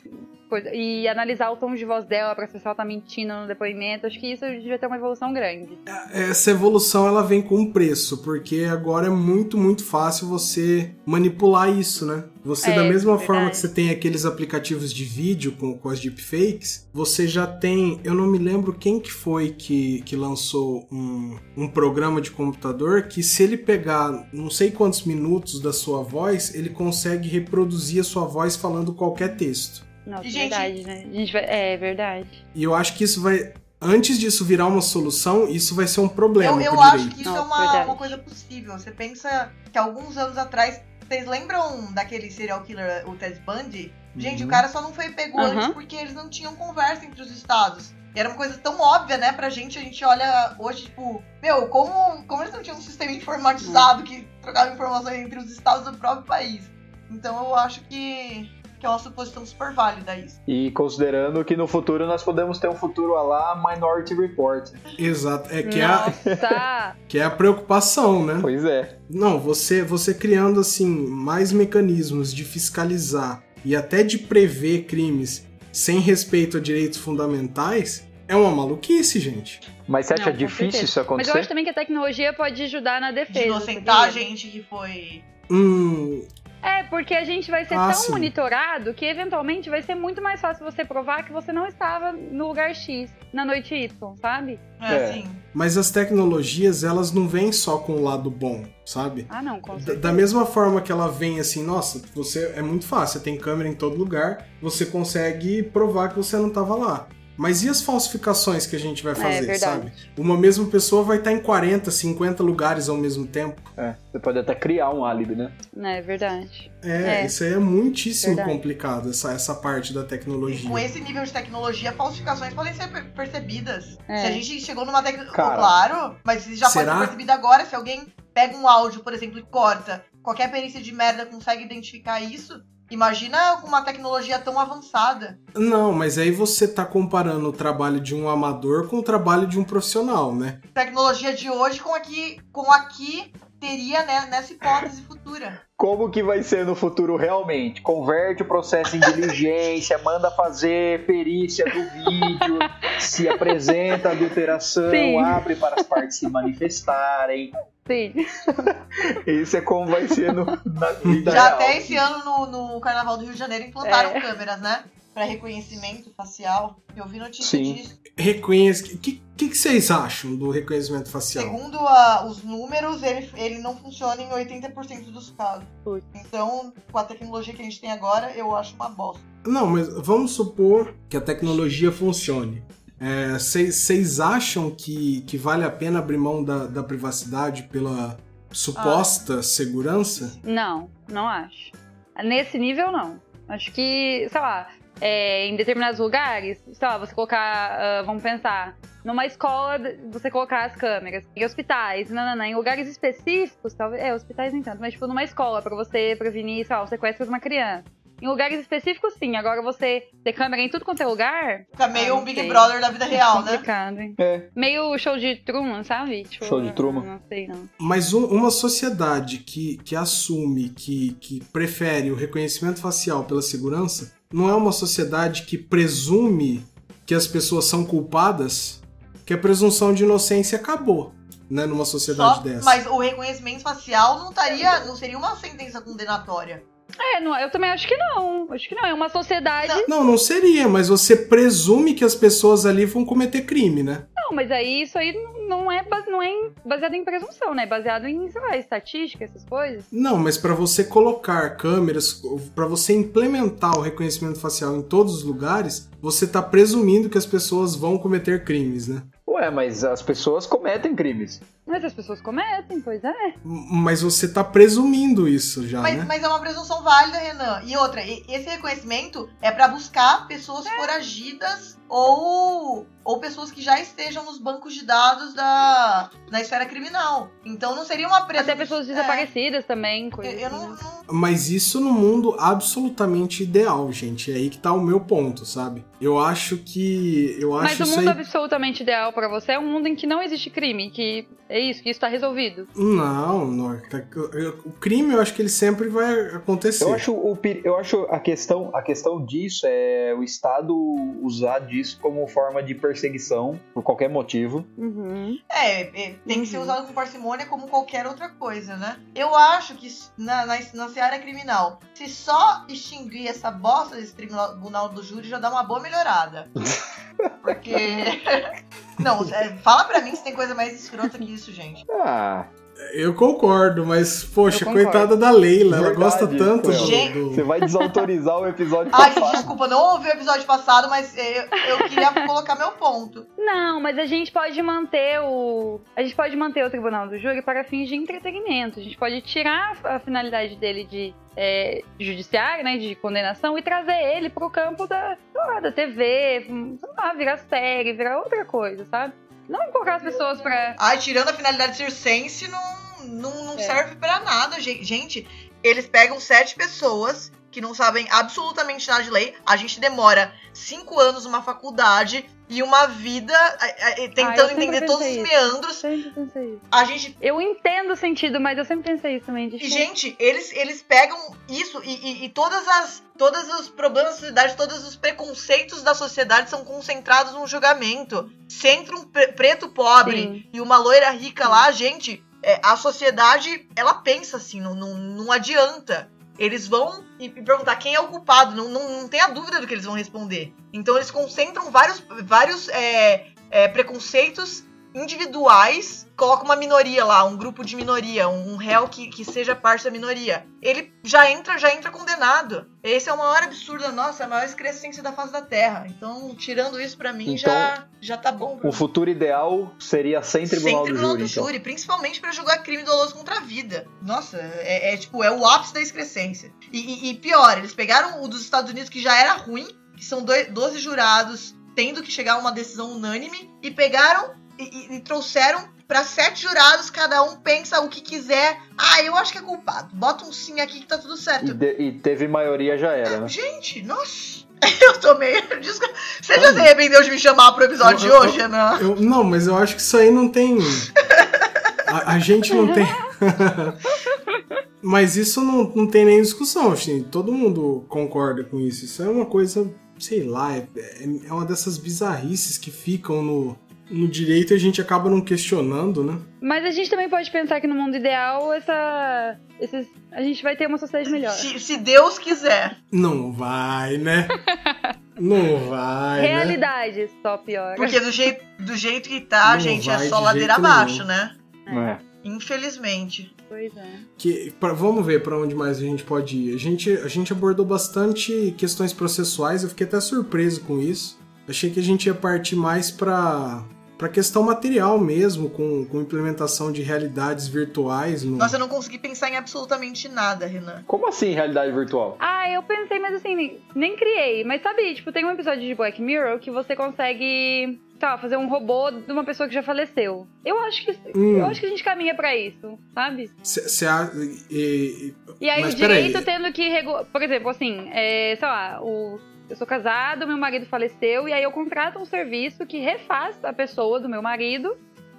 coisa- e analisar o tom de voz dela saber se ela tá mentindo no depoimento. Acho que isso devia ter uma evolução grande. Essa evolução ela vem com um preço, porque agora é muito, muito fácil você manipular isso, né? Você, É, da mesma verdade. forma que você tem aqueles aplicativos de vídeo com, com as deepfakes, você já tem. Eu não me lembro quem que foi que, que lançou um, um programa de computador que, se ele pegar não sei quantos minutos da sua voz, ele consegue reproduzir a sua voz falando qualquer texto. Nossa, gente- verdade, né? A gente vai... É verdade. E eu acho que isso vai. Antes disso virar uma solução, isso vai ser um problema. Eu, eu acho direito. que isso é Nossa, uma, verdade. uma coisa possível. Você pensa que alguns anos atrás. Vocês lembram daquele serial killer, o Ted Bundy? Gente, Uhum. o cara só não foi pego Aham. antes porque eles não tinham conversa entre os estados. E era uma coisa tão óbvia, né, pra gente. A gente olha hoje, tipo, meu, como, como eles não tinham um sistema informatizado que trocava informações entre os estados do próprio país. Então eu acho que, que é uma suposição super válida isso. E considerando que no futuro nós podemos ter um futuro a lá Minority Report. Exato. É que, é a, que é a preocupação, né? Pois é. Não, você, você criando assim mais mecanismos de fiscalizar e até de prever crimes sem respeito a direitos fundamentais é uma maluquice, gente. Mas você acha Não, difícil certeza. isso Mas eu acontecer? acho também que a tecnologia pode ajudar na defesa. De inocentar a gente que foi. Hum, É, porque a gente vai ser Ah, tão sim. monitorado que eventualmente vai ser muito mais fácil você provar que você não estava no lugar X na noite Y, sabe? É, É. assim. mas as tecnologias, elas não vêm só com o lado bom, sabe? Ah, não, com Da, certeza. da mesma forma que ela vem assim, nossa, você é muito fácil, você tem câmera em todo lugar, você consegue provar que você não estava lá. Mas e as falsificações que a gente vai fazer, verdade. sabe? Uma mesma pessoa vai estar em 40, 50 lugares ao mesmo tempo. É, você pode até criar um álibi, né? É verdade. É, É. isso aí é muitíssimo Verdade. complicado, essa, essa parte da tecnologia. Com esse nível de tecnologia, falsificações podem ser per- percebidas. É. Se a gente chegou numa tecnologia. Claro, mas já pode Será? ser percebido agora. Se alguém pega um áudio, por exemplo, e corta, qualquer perícia de merda consegue identificar isso. Imagina com uma tecnologia tão avançada. Não, mas aí você tá comparando o trabalho de um amador com o trabalho de um profissional, né? Tecnologia de hoje com aqui, com aqui teria né, nessa hipótese futura. Como que vai ser no futuro realmente? Converte o processo em diligência, manda fazer perícia do vídeo, se apresenta a adulteração, Sim. abre para as partes se manifestarem. Sim. Isso é como vai ser no, na vida Já real. até esse ano no, no Carnaval do Rio de Janeiro implantaram É. câmeras, né? Pra reconhecimento facial. Eu vi notícia Sim. disso. Reconhece. O que, que, que vocês acham do reconhecimento facial? Segundo a- os números, ele, ele não funciona em 80% dos casos. Putz. Então, com a tecnologia que a gente tem agora, eu acho uma bosta. Não, mas vamos supor que a tecnologia funcione. Vocês acham que, que vale a pena abrir mão da, da privacidade pela suposta segurança? Não, não acho. Nesse nível, não. Acho que, sei lá, é, em determinados lugares, sei lá, você colocar, ah, vamos pensar, numa escola, você colocar as câmeras, em hospitais, não, não, não, em lugares específicos, talvez, é, hospitais nem tanto, mas tipo numa escola, pra você prevenir, sei lá, o sequestro de uma criança. Em lugares específicos, sim. Agora você ter câmera em tudo quanto é lugar. Fica meio Ah, um Big sei. Brother da vida real, né? complicado, hein? É. Meio show de Truman, sabe? Tipo, Show de Truman. Não sei, não. Mas um- uma sociedade que, que assume, que, que prefere o reconhecimento facial pela segurança, não é uma sociedade que presume que as pessoas são culpadas, que a presunção de inocência acabou, né, numa sociedade Só- dessa. mas o reconhecimento facial não estaria, não seria uma sentença condenatória. É, não, eu também acho que não. Acho que não. É uma sociedade. Não. Não, seria, mas você presume que as pessoas ali vão cometer crime, né? Não, mas aí isso aí não é, não é baseado em presunção, né? É baseado em, sei lá, estatística, essas coisas. Não, mas para você colocar câmeras, para você implementar o reconhecimento facial em todos os lugares, você tá presumindo que as pessoas vão cometer crimes, né? Ué, mas as pessoas cometem crimes. Mas as pessoas cometem, pois é. Mas você tá presumindo isso já, Mas, né? mas é uma presunção válida, Renan. E outra, esse reconhecimento é pra buscar pessoas foragidas ou, ou pessoas que já estejam nos bancos de dados da, na esfera criminal. Então não seria uma presunção. Até pessoas é, desaparecidas também, eu, eu não, assim. não- Mas isso no mundo absolutamente ideal, gente. É aí que tá o meu ponto, sabe? Eu acho que. Eu acho Mas o mundo aí. absolutamente ideal pra você é um mundo em que não existe crime, que é isso, que isso tá resolvido. Não, não. tá- O crime eu acho que ele sempre vai acontecer. Eu acho, o, eu acho a questão, a questão disso é o Estado usar disso como forma de perseguição por qualquer motivo. Uhum. É, é, tem que ser Uhum. usado com parcimônia como qualquer outra coisa, né? Eu acho que na, na, na seara criminal, se só extinguir essa bosta desse tribunal do júri já dá uma boa melhorada. Porque. Não, é, fala pra mim se tem coisa mais escrota que isso, gente. Ah, Eu concordo, mas, poxa, concordo. coitada da Leila, ela Verdade, gosta tanto. Gente. do, Você vai desautorizar o episódio Ai, gente, passado. desculpa, não ouvi o episódio passado, mas eu, eu queria colocar meu ponto. Não, mas a gente pode manter o. A gente pode manter o tribunal do júri para fins de entretenimento. A gente pode tirar a finalidade dele de, é, judiciário, né? De condenação, e trazer ele pro campo da, lá, da TV, sei lá, virar série, virar outra coisa, sabe? Não colocar as pessoas pra. Ai, tirando a finalidade circense, não, não, não É. serve pra nada, gente. Eles pegam sete pessoas que não sabem absolutamente nada de lei. A gente demora cinco anos numa faculdade e uma vida eh, Ah, eu tentando sempre entender todos os isso. meandros. Sempre pensei isso. A gente Eu entendo o sentido, mas eu sempre pensei isso também. E, tipo, gente, eles, eles pegam isso e, e, e todas as todos os problemas da sociedade, todos os preconceitos da sociedade são concentrados num julgamento. Se entra um pre- preto pobre Sim. e uma loira rica lá, gente, é, a sociedade, ela pensa assim, não, não, não adianta. Eles vão e, perguntar quem é o culpado, não, não, não tem a dúvida do que eles vão responder. Então eles concentram vários, vários é, é, preconceitos individuais, coloca uma minoria lá, um grupo de minoria, um réu que, que seja parte da minoria. Ele já entra, já entra condenado. Esse é o maior absurdo, nossa, a maior excrescência da face da Terra. Então, tirando isso pra mim, Então, já, já tá bom. O mim. futuro ideal seria sem tribunal, Sem tribunal do júri. então. júri, principalmente pra julgar crime doloso contra a vida. Nossa, é, é, tipo, é o ápice da excrescência. E, e- e pior, eles pegaram o dos Estados Unidos que já era ruim, que são doi- 12 jurados tendo que chegar a uma decisão unânime, e pegaram e, e- e trouxeram pra sete jurados, cada um pensa o que quiser. Ah, eu acho que é culpado. Bota um sim aqui que tá tudo E, certo. de- e teve maioria, já era, né? Gente, nossa. Eu tô meio. Desculpa. Você já se arrependeu de me chamar pro episódio Eu- eu- de hoje, Renan? Eu- não, mas eu acho que isso aí não tem. A, a gente não tem. mas isso não, não tem nem discussão, assim, todo mundo concorda com isso. Isso é uma coisa, sei lá, é, é uma dessas bizarrices que ficam no, no direito a gente acaba não questionando, né? Mas a gente também pode pensar que no mundo ideal, essa. Esses, a gente vai ter uma sociedade melhor. Se, se Deus quiser. Não vai, né? Não vai, né? Realidade, só pior. Porque do jeito, do jeito que tá, Não gente, é só de ladeira abaixo, nenhum. né? É. Infelizmente. Pois é. Que, pra- vamos ver pra onde mais a gente pode ir. A gente, a gente abordou bastante questões processuais, eu fiquei até surpreso com isso. Achei que a gente ia partir mais pra, pra questão material mesmo, com, com implementação de realidades virtuais. No... Nossa, eu não consegui pensar em absolutamente nada, Renan. Como assim realidade virtual? Ah, eu pensei, mas assim, nem, nem criei. Mas sabe, tipo, tem um episódio de Black Mirror que você consegue, sei lá, fazer um robô de uma pessoa que já faleceu. Eu acho que, Hum. eu acho que a gente caminha pra isso, sabe? Cê a- e- e- E aí Mas o direito tendo que. Por exemplo, assim, é, sei lá, o... eu sou casado, meu marido faleceu, e aí eu contrato um serviço que refaz a pessoa do meu marido,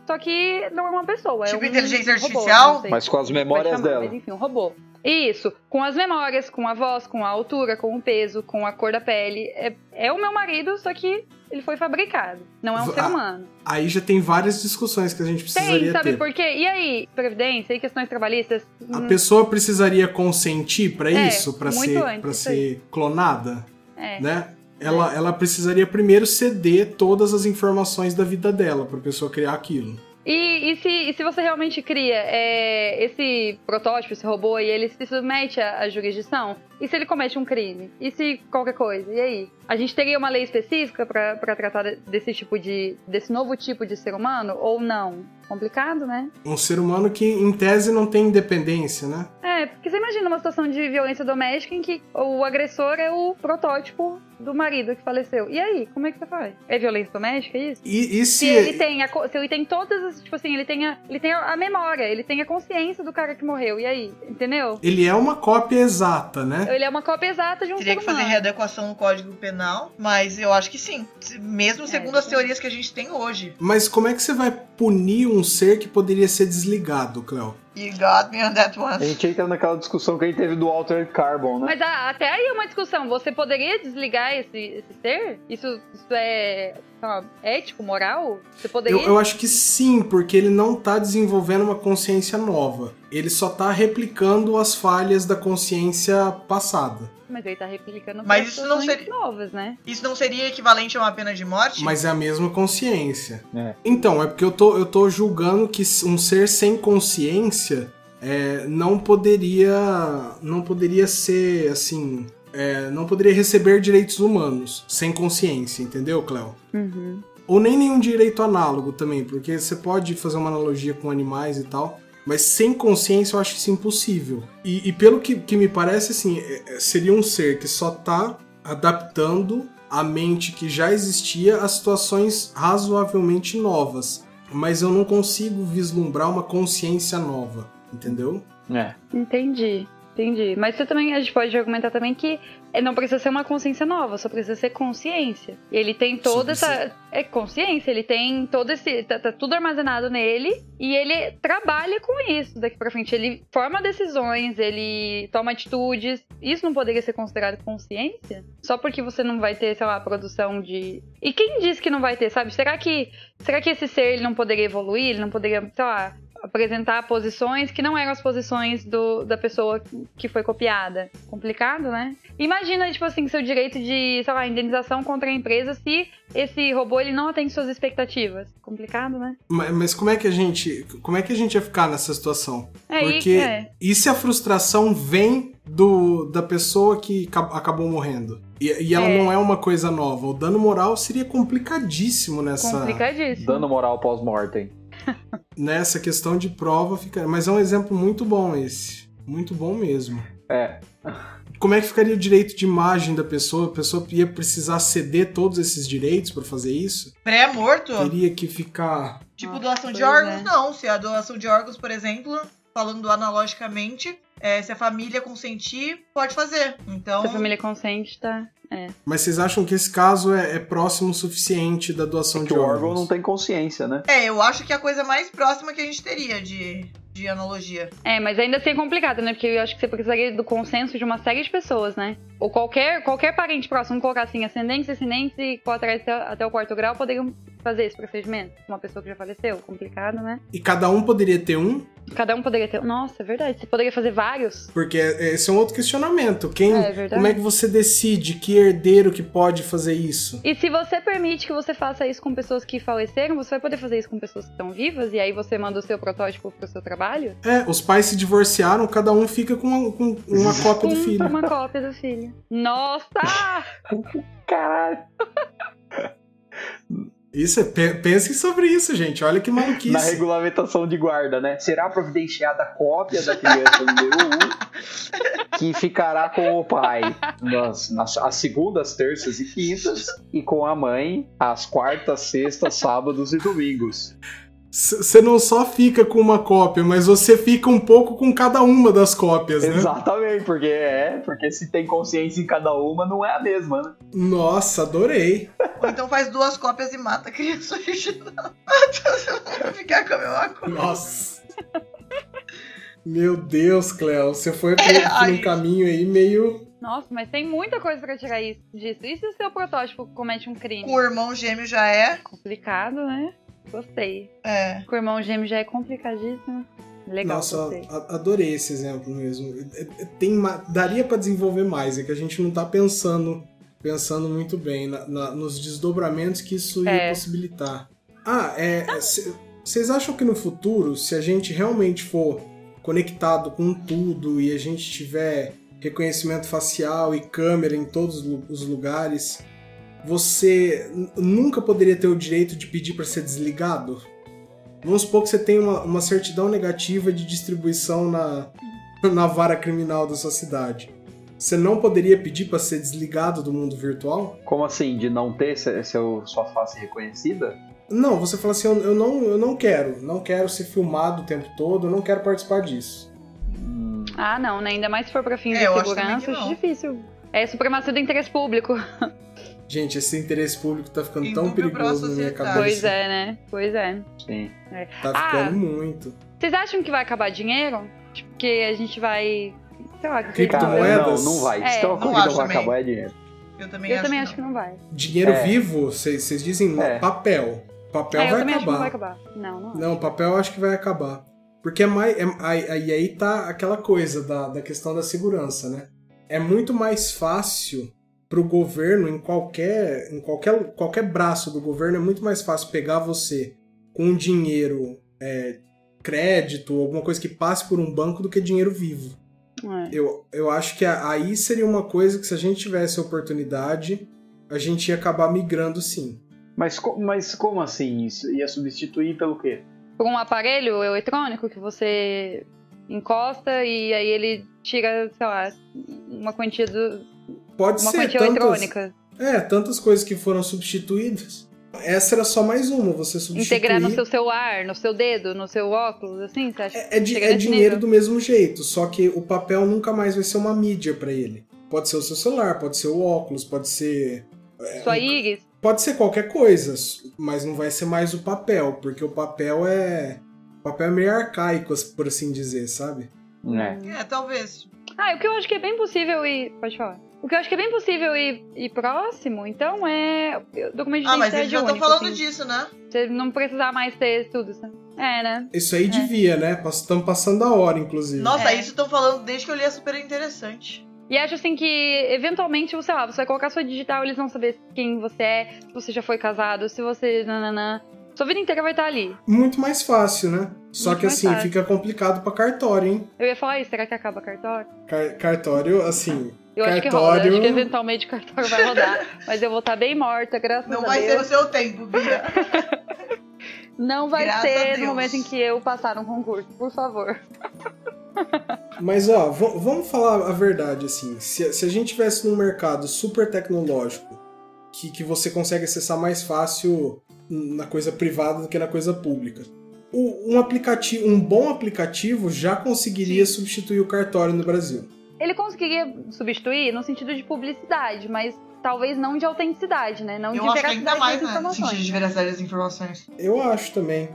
só que não é uma pessoa. Tipo é um inteligência robô, artificial? Mas com as memórias chamar, dela. Mas enfim, um robô. Isso, com as memórias, com a voz, com a altura, com o peso, com a cor da pele. É, é o meu marido, só que ele foi fabricado. Não é um Va- ser humano. aí já tem várias discussões que a gente precisaria Tem, sabe ter. por quê? E aí, previdência e questões trabalhistas? A Hum, pessoa precisaria consentir pra É, isso, Pra muito ser, antes, pra ser clonada, é. né? Ela, ela precisaria primeiro ceder todas as informações da vida dela pra pessoa criar aquilo. E, e se, e se você realmente cria é, esse protótipo, esse robô, e ele se submete à, à jurisdição? E se ele comete um crime? E se qualquer coisa? E aí? A gente teria uma lei específica pra tratar de- desse tipo de. desse novo tipo de ser humano? Ou não? Complicado, né? Um ser humano que, em tese, não tem independência, né? É, porque você imagina uma situação de violência doméstica em que o agressor é o protótipo do marido que faleceu. E aí, como é que você faz? É violência doméstica, é isso? E, e Se se. ele tem, a, se ele tem todas as, tipo assim, ele tem, a, ele tem a memória, ele tem a consciência do cara que morreu, e aí? Entendeu? Ele é uma cópia exata, né? Ele é uma cópia exata de um Teria ser que fazer humano. readequação no Código Penal, mas eu acho que sim. Mesmo segundo as exatamente. teorias que a gente tem hoje. Mas como é que você vai punir um ser que poderia ser desligado, Cleo? You got me on that A one. gente entra naquela discussão que a gente teve do Altered Carbon, né? Mas a- até aí é uma discussão. Você poderia desligar esse, esse ser? Isso, isso é lá, ético, moral? Você poderia. Eu, eu acho que sim, porque ele não tá desenvolvendo uma consciência nova. Ele só tá replicando as falhas da consciência passada. Mas ele tá replicando Mas isso não seria- novas, né? Isso não seria equivalente a uma pena de morte? Mas é a mesma consciência. É. Então, é porque eu tô, eu tô julgando que um ser sem consciência é, não poderia. Não poderia ser assim. é, não poderia receber direitos humanos sem consciência, entendeu, Cleo? Uhum. Ou nem nenhum direito análogo também, porque você pode fazer uma analogia com animais e tal, mas sem consciência eu acho isso impossível. E, e pelo que, que me parece, assim, é- é- seria um ser que só tá adaptando a mente que já existia a situações razoavelmente novas. Mas eu não consigo vislumbrar uma consciência nova, entendeu? É. Entendi, entendi. Mas você também, a gente pode argumentar também que é, não precisa ser uma consciência nova, só precisa ser consciência. Ele tem toda Só essa. É consciência, ele tem todo esse. Tá, tá tudo armazenado nele e ele trabalha com isso daqui pra frente. Ele forma decisões, ele toma atitudes. Isso não poderia ser considerado consciência? Só porque você não vai ter, sei lá, produção de. E quem diz que não vai ter, sabe? Será que. Será que esse ser ele não poderia evoluir? Ele não poderia, sei lá, apresentar posições que não eram as posições do, da pessoa que foi copiada. Complicado, né? Imagina, tipo assim, seu direito de, sei lá, indenização contra a empresa se esse robô ele não atende suas expectativas. Complicado, né? Ma- Mas como é que a gente. Como é que a gente ia ficar nessa situação? É aí Porque que é. e se a frustração vem do da pessoa que ca- acabou morrendo? E, e ela É. não é uma coisa nova. O dano moral seria complicadíssimo nessa, Complicadíssimo. Dano moral pós-mortem. nessa questão de prova. Fica... Mas é um exemplo muito bom esse. Muito bom mesmo. É. Como é que ficaria o direito de imagem da pessoa? A pessoa ia precisar ceder todos esses direitos para fazer isso? Pré-morto? Teria que ficar. Tipo, Nossa, doação de órgãos, é. não. Se a doação de órgãos, por exemplo, falando analogicamente, é, se a família consentir, pode fazer. Então, Se a família consente, tá. Mas vocês acham que esse caso é, é próximo o suficiente da doação É que de o órgãos? órgão não tem consciência, né? é, eu acho que é a coisa mais próxima que a gente teria de, de analogia. É, mas ainda assim é complicado, né? Porque eu acho que você precisaria do consenso de uma série de pessoas, né? Ou qualquer, qualquer parente próximo, colocar assim, ascendentes, descendentes e até, até o quarto grau poderiam fazer esse procedimento. Uma pessoa que já faleceu. Complicado, né? E cada um poderia ter um? Cada um poderia ter. Nossa, é verdade. Você poderia fazer vários? Porque esse é um outro questionamento. Quem, É, é verdade. como é que você decide que herdeiro que pode fazer isso? E se você permite que você faça isso com pessoas que faleceram, você vai poder fazer isso com pessoas que estão vivas? E aí você manda o seu protótipo pro seu trabalho? É, os pais se divorciaram, cada um fica com uma, com uma cópia do Com filho. uma cópia do filho. Nossa! Caralho. Isso, é, pe- pensem sobre isso, gente. Olha que Na maluquice. regulamentação de guarda, né? Será providenciada cópia da criança número 1 que ficará com o pai nas, nas às segundas, terças e quintas e com a mãe às quartas, sextas, sábados e domingos. Você não só fica com uma cópia, mas você fica um pouco com cada uma das cópias, né? Exatamente, porque é, porque se tem consciência em cada uma, não é a mesma, né? Nossa, adorei. Ou então faz duas cópias e mata a criança original. Ficar com a mesma coisa. Nossa. Meu Deus, Cleo, você foi por, É, por ai. um caminho aí meio. Nossa, mas tem muita coisa pra tirar isso, disso. E se o seu protótipo comete um crime? O irmão gêmeo já é. Complicado, né? Gostei. É. Com o irmão gêmeo já é complicadíssimo. Legal, Nossa, adorei esse exemplo mesmo. É- é- Tem daria pra desenvolver mais, é que a gente não tá pensando pensando muito bem na- na- nos desdobramentos que isso ia É. possibilitar. Ah, é. Vocês acham que no futuro, se a gente realmente for conectado com tudo e a gente tiver reconhecimento facial e câmera em todos os lugares, você nunca poderia ter o direito de pedir para ser desligado? Vamos supor que você tem uma, uma certidão negativa de distribuição na, na vara criminal da sua cidade. Você não poderia pedir para ser desligado do mundo virtual? Como assim, de não ter se- seu, sua face reconhecida? Não, você fala assim, eu, eu não, eu não quero, não quero ser filmado o tempo todo, eu não quero participar disso. Hum, Ah, não, né? Ainda mais se for pra fins É, de eu acho também segurança, que acho não. difícil. É supremacia do interesse público. Gente, esse interesse público tá ficando tão perigoso na minha cabeça. Pois é, né? Pois é. sim. Tá Ah, ficando muito. Vocês acham que vai acabar dinheiro? Tipo, que a gente vai. Sei lá, que Criptomoedas? Cara, não, não vai. É, uma não acho vai também. acabar, é dinheiro. Eu também Eu acho também que acho que não. vai. Dinheiro É. vivo, vocês dizem É. papel. Papel É, eu vai que não vai acabar. acabar. Não, não. Não, papel eu acho que vai acabar. Porque é mais. é- aí, aí- aí tá aquela coisa da, da questão da segurança, né? É muito mais fácil pro governo, em qualquer, em qualquer, qualquer braço do governo, é muito mais fácil pegar você com dinheiro, é, crédito, alguma coisa que passe por um banco do que dinheiro vivo. É. Eu, eu acho que a- aí seria uma coisa que se a gente tivesse a oportunidade, a gente ia acabar migrando sim. Mas, co- mas como assim? Isso ia substituir pelo quê? Por um aparelho eletrônico que você encosta e aí ele tira, sei lá, uma quantia, do, Pode uma ser quantia tantas, eletrônica. É, tantas coisas que foram substituídas. Essa era só mais uma, você substituir. Integrar no seu celular, no seu dedo, no seu óculos, assim, você acha? É, é é dinheiro nível. do mesmo jeito, só que o papel nunca mais vai ser uma mídia pra ele. Pode ser o seu celular, pode ser o óculos, pode ser. é, Sua íris. Pode ser qualquer coisa, mas não vai ser mais o papel, porque o papel é. O papel é meio arcaico, por assim dizer, sabe? É. É, talvez. Ah, o que eu acho que é bem possível e. Pode falar. O que eu acho que é bem possível e, e próximo, então, é documento de Ah, mas identidade eles já estão falando assim. disso, né? Você não precisar mais ter tudo, sabe? É, né? Isso aí devia, né? Estamos passando a hora, inclusive. Nossa, É. isso estão falando desde que eu li é super interessante. E acho assim que, eventualmente, sei lá, você vai colocar sua digital, eles vão saber quem você é, se você já foi casado, se você. Nananã. Sua vida inteira vai estar ali. Muito mais fácil, né? Só Muito que assim, fácil. fica complicado pra cartório, hein? Eu ia falar isso, será que acaba cartório? Car- cartório, assim. Eu acho que roda, Cartório- acho que eventualmente cartório vai rodar. mas eu vou estar bem morta, graças Não a vai Deus. ser o seu tempo, Bia. Não vai Graças ser no momento em que eu passar um concurso, por favor. Mas ó, vamos falar a verdade, assim. Se, se a gente tivesse num mercado super tecnológico, que, que você consegue acessar mais fácil na coisa privada do que na coisa pública. O- um aplicativo, um bom aplicativo já conseguiria substituir o cartório no Brasil. Ele conseguiria substituir no sentido de publicidade, mas talvez não de autenticidade, né? Não Eu de acho que ainda mais, né? No informações. sentido de veracidade das informações. Eu acho também.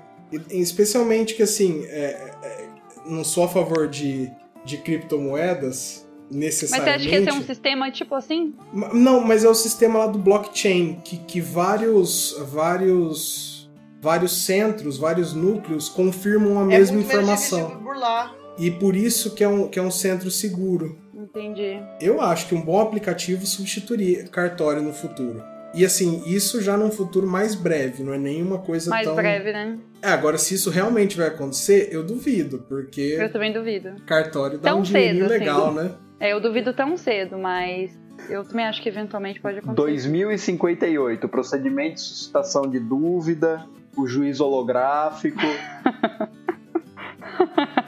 Especialmente que assim, é- é- não sou a favor de, de criptomoedas Mas necessariamente. você acha que esse é um sistema tipo assim? Não, mas é o sistema lá do blockchain, que, que vários, vários, vários centros, vários núcleos confirmam a mesma é muito menos informação. burlar. E por isso que é, um, que é um centro seguro. Entendi. Eu acho que um bom aplicativo substituiria cartório no futuro. E assim, isso já num futuro mais breve, não é nenhuma coisa Mais tão. breve, né? É, agora, se isso realmente vai acontecer, eu duvido, porque Eu também duvido. cartório dá Tão um dinheirinho cedo, assim. legal, né? É, eu duvido tão cedo, mas eu também acho que eventualmente pode acontecer. 2058, procedimento de suscitação de dúvida, o juiz holográfico.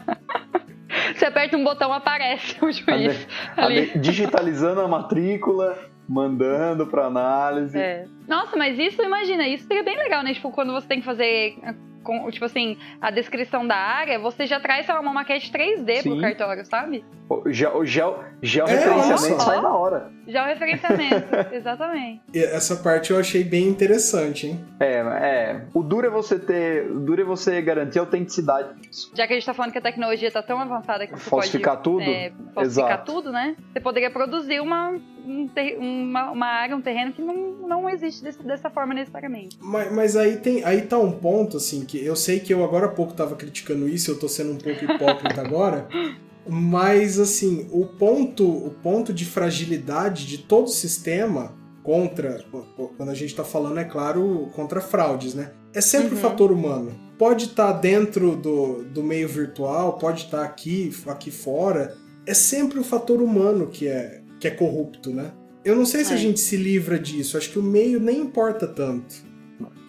Você aperta um botão, aparece o juiz ali. ali, digitalizando a matrícula, mandando pra análise. É. Nossa, mas isso, imagina, isso seria bem legal, né? Tipo, quando você tem que fazer, com- tipo assim, a descrição da área, você já traz, lá, uma maquete 3D pro Sim. cartório, sabe? O geo, o geo, É, só. sai na hora. Já o referenciamento, exatamente. E essa parte eu achei bem interessante, hein? É, é. O duro é você ter. O duro é você garantir a autenticidade disso. Já que a gente tá falando que a tecnologia tá tão avançada que você Falsificar pode tudo? é, falsificar Exato. tudo, né? Você poderia produzir uma, um ter- uma, uma área, um terreno que não, não existe desse- dessa forma necessariamente. Mas, mas aí tem aí tá um ponto assim que eu sei que eu agora há pouco tava criticando isso, eu tô sendo um pouco hipócrita agora, mas assim, o ponto o ponto de fragilidade de todo o sistema contra quando a gente tá falando é claro contra fraudes, né? É sempre o Uhum. fator humano. Pode estar dentro do, do meio virtual, pode estar aqui aqui fora, é sempre o fator humano que é que é corrupto, né? Eu não sei se a É. gente se livra disso, acho que o meio nem importa tanto.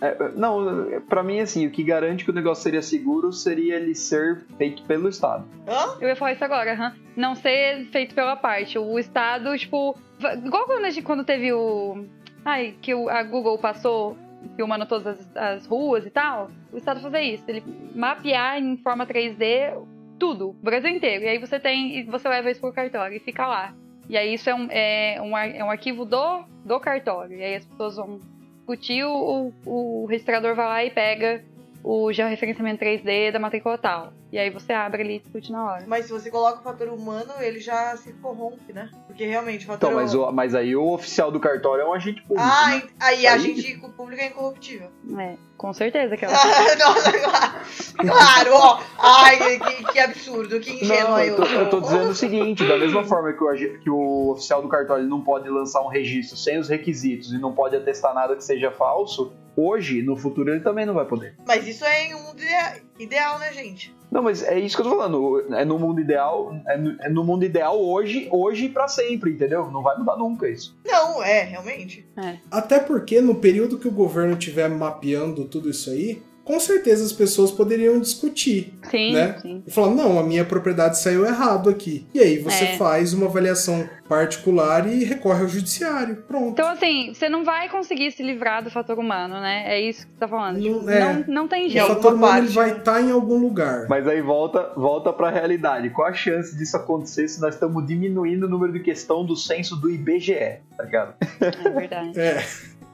É, não, pra mim, assim, o que garante que o negócio seria seguro seria ele ser feito pelo Estado. Hã? Eu ia falar isso agora, aham. não ser feito pela parte. O Estado, tipo. Igual quando, a gente, quando teve o. Ai, que o- a Google passou filmando todas as, as ruas e tal. O Estado fazer isso. Ele mapear em forma 3D tudo, o Brasil inteiro. E aí você tem. E você leva isso pro cartório e fica lá. E aí isso é um, é um, é um arquivo do, do cartório. E aí as pessoas vão discutir, o, o, o registrador vai lá e pega o georreferenciamento 3D da matrícula tal. E aí você abre ali e discute na hora. Mas se você coloca o fator humano, ele já se corrompe, né? Porque realmente o fator Então, mas, o- mas aí o oficial do cartório é um agente público. Ah, né? aí a Aí- gente público é incorruptível. É, com certeza que. Nossa, claro, claro, ó. Ai, que, que absurdo, que ingênuo Não, aí. eu tô, eu tô dizendo o seguinte, da mesma forma que o, que o oficial do cartório não pode lançar um registro sem os requisitos e não pode atestar nada que seja falso, hoje, no futuro, ele também não vai poder. Mas isso é em um mundo idea- ideal, né, gente? Não, mas é isso que eu tô falando. É no mundo ideal, é no, é no mundo ideal hoje, hoje e pra sempre, entendeu? Não vai mudar nunca isso. Não, é, realmente. Até porque no período que o governo estiver mapeando tudo isso aí, com certeza as pessoas poderiam discutir. Sim, Né? sim. E falar, não, a minha propriedade saiu errado aqui. E aí você É. faz uma avaliação particular e recorre ao judiciário. Pronto. Então, assim, você não vai conseguir se livrar do fator humano, né? É isso que você tá falando. Não- é. não, não tem o Em jeito. alguma fator humano parte, vai estar em algum lugar. Mas aí volta, volta pra realidade. Qual a chance disso acontecer se nós estamos diminuindo o número de questão do censo do IBGE, tá ligado? É verdade. É.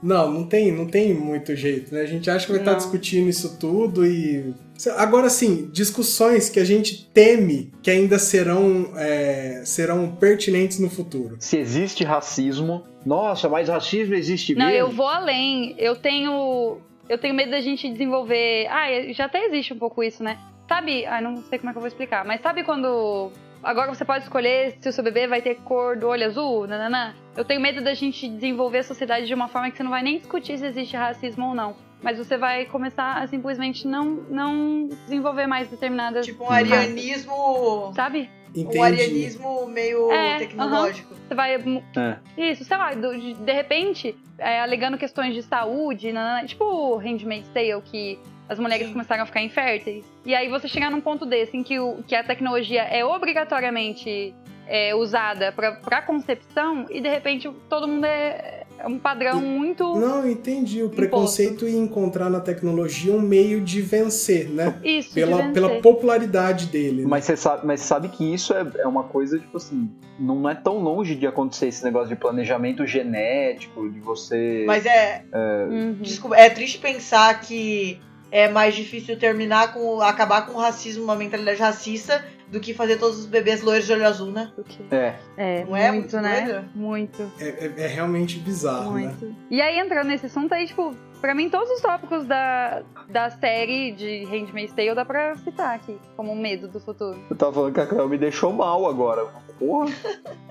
Não, não tem, não tem muito jeito, né? A gente acha que vai estar Não. discutindo isso tudo e. Agora sim, discussões que a gente teme que ainda serão, é, serão pertinentes no futuro. Se existe racismo, Nossa, mas racismo existe Não, mesmo? eu vou além. Eu tenho. Eu tenho medo da gente desenvolver. Ah, já até existe um pouco isso, né? Sabe. Ah, não sei como é que eu vou explicar. Mas sabe quando. Agora você pode escolher se o seu bebê vai ter cor do olho azul, nananã. Eu tenho medo da gente desenvolver a sociedade de uma forma que você não vai nem discutir se existe racismo ou não. Mas você vai começar a simplesmente não, não desenvolver mais determinadas. Tipo um arianismo. Sabe? Entendi. Um arianismo meio É, tecnológico. Você vai É. Isso, sei lá, de, de repente, é, alegando questões de saúde, nanana, tipo Handmaid's Tale, que as mulheres Sim. começaram a ficar inférteis. E aí você chegar num ponto desse, em que, o, que a tecnologia é obrigatoriamente é, usada pra, pra concepção, e de repente todo mundo é, é um padrão muito... Não, entendi. O preconceito em encontrar na tecnologia um meio de vencer, né? Isso, de Pela, vencer. pela popularidade dele. né? Mas você sabe, mas sabe que isso é, é uma coisa, tipo assim, não é tão longe de acontecer esse negócio de planejamento genético, de você. Mas é. Uhum. Desculpa, é triste pensar que é mais difícil terminar com. acabar com o racismo, uma mentalidade racista, do que fazer todos os bebês loiros de olho azul, né? Porque- É. É, Não é muito, muito né? doido? Muito. É, é- é realmente bizarro, né? Muito. E aí, entrando nesse assunto aí, tipo, pra mim, todos os tópicos da, da série de Handmaid's Tale dá pra citar aqui, como um medo do futuro. Eu tava falando que a Cleo me deixou mal agora. Porra.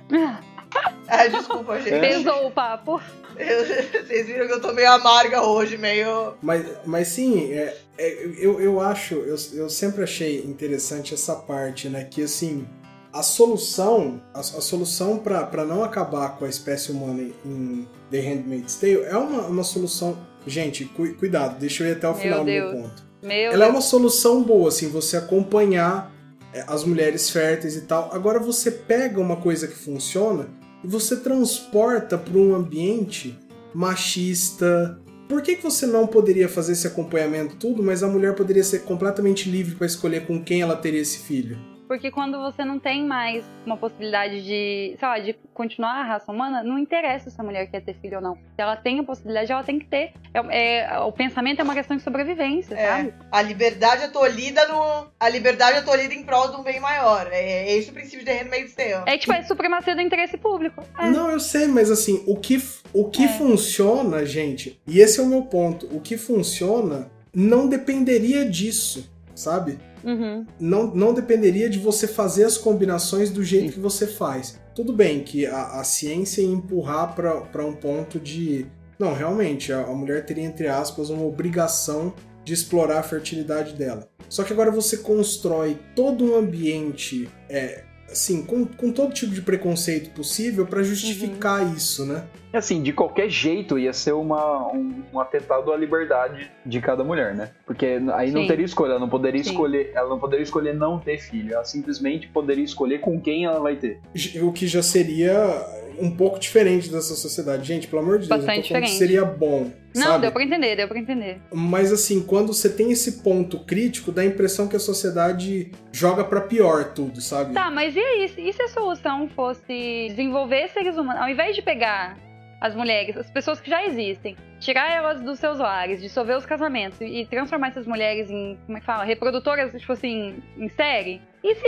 Ah, desculpa, gente. É. Pesou o papo. Eu- vocês viram que eu tô meio amarga hoje, meio. Mas, mas sim, é, é, eu, eu acho, eu, eu sempre achei interessante essa parte, né? Que assim, a solução, a, a solução para não acabar com a espécie humana em The Handmaid's Tale é uma, uma solução. Gente, cu- cuidado, deixa eu ir até o Meu final do meu Deus. ponto. Meu Ela é uma solução boa, assim, você acompanhar é, as mulheres férteis e tal. Agora você pega uma coisa que funciona e você transporta para um ambiente machista. Por que, que você não poderia fazer esse acompanhamento tudo, mas a mulher poderia ser completamente livre para escolher com quem ela teria esse filho? Porque quando você não tem mais uma possibilidade de, sei lá, de continuar a raça humana, não interessa se a mulher quer ter filho ou não. Se ela tem a possibilidade, ela tem que ter. É, é- o pensamento é uma questão de sobrevivência, sabe? É, a liberdade é tolhida no. A liberdade é tolhida em prol de um bem maior. É, é esse o princípio de Handmaid's Tale. É tipo, é supremacia do interesse público. É. Não, eu sei, mas assim, o que, o que É. funciona, gente, e esse é o meu ponto, o que funciona não dependeria disso, sabe? Uhum. não, não dependeria de você fazer as combinações do jeito que você faz. Tudo bem que a, a ciência ia empurrar para um ponto de. Não, realmente, a, a mulher teria, entre aspas, uma obrigação de explorar a fertilidade dela. Só que agora você constrói todo um ambiente, é, assim, com, com todo tipo de preconceito possível para justificar isso, né? E assim, de qualquer jeito ia ser uma, um, um atentado à liberdade de cada mulher, né? Porque aí não Sim. teria escolha, ela não poderia Sim. escolher, ela não poderia escolher não ter filho, ela simplesmente poderia escolher com quem ela vai ter. O que já seria um pouco diferente dessa sociedade. Gente, pelo amor de Deus, Bastante diferente. seria bom. Não, sabe? deu pra entender, deu pra entender. Mas assim, quando você tem esse ponto crítico, dá a impressão que a sociedade joga pra pior tudo, sabe? Tá, mas e aí? E se a solução fosse desenvolver seres humanos? Ao invés de pegar as mulheres, as pessoas que já existem, tirar elas dos seus lares, dissolver os casamentos e transformar essas mulheres em, como é que fala, reprodutoras, tipo assim, em série. E se,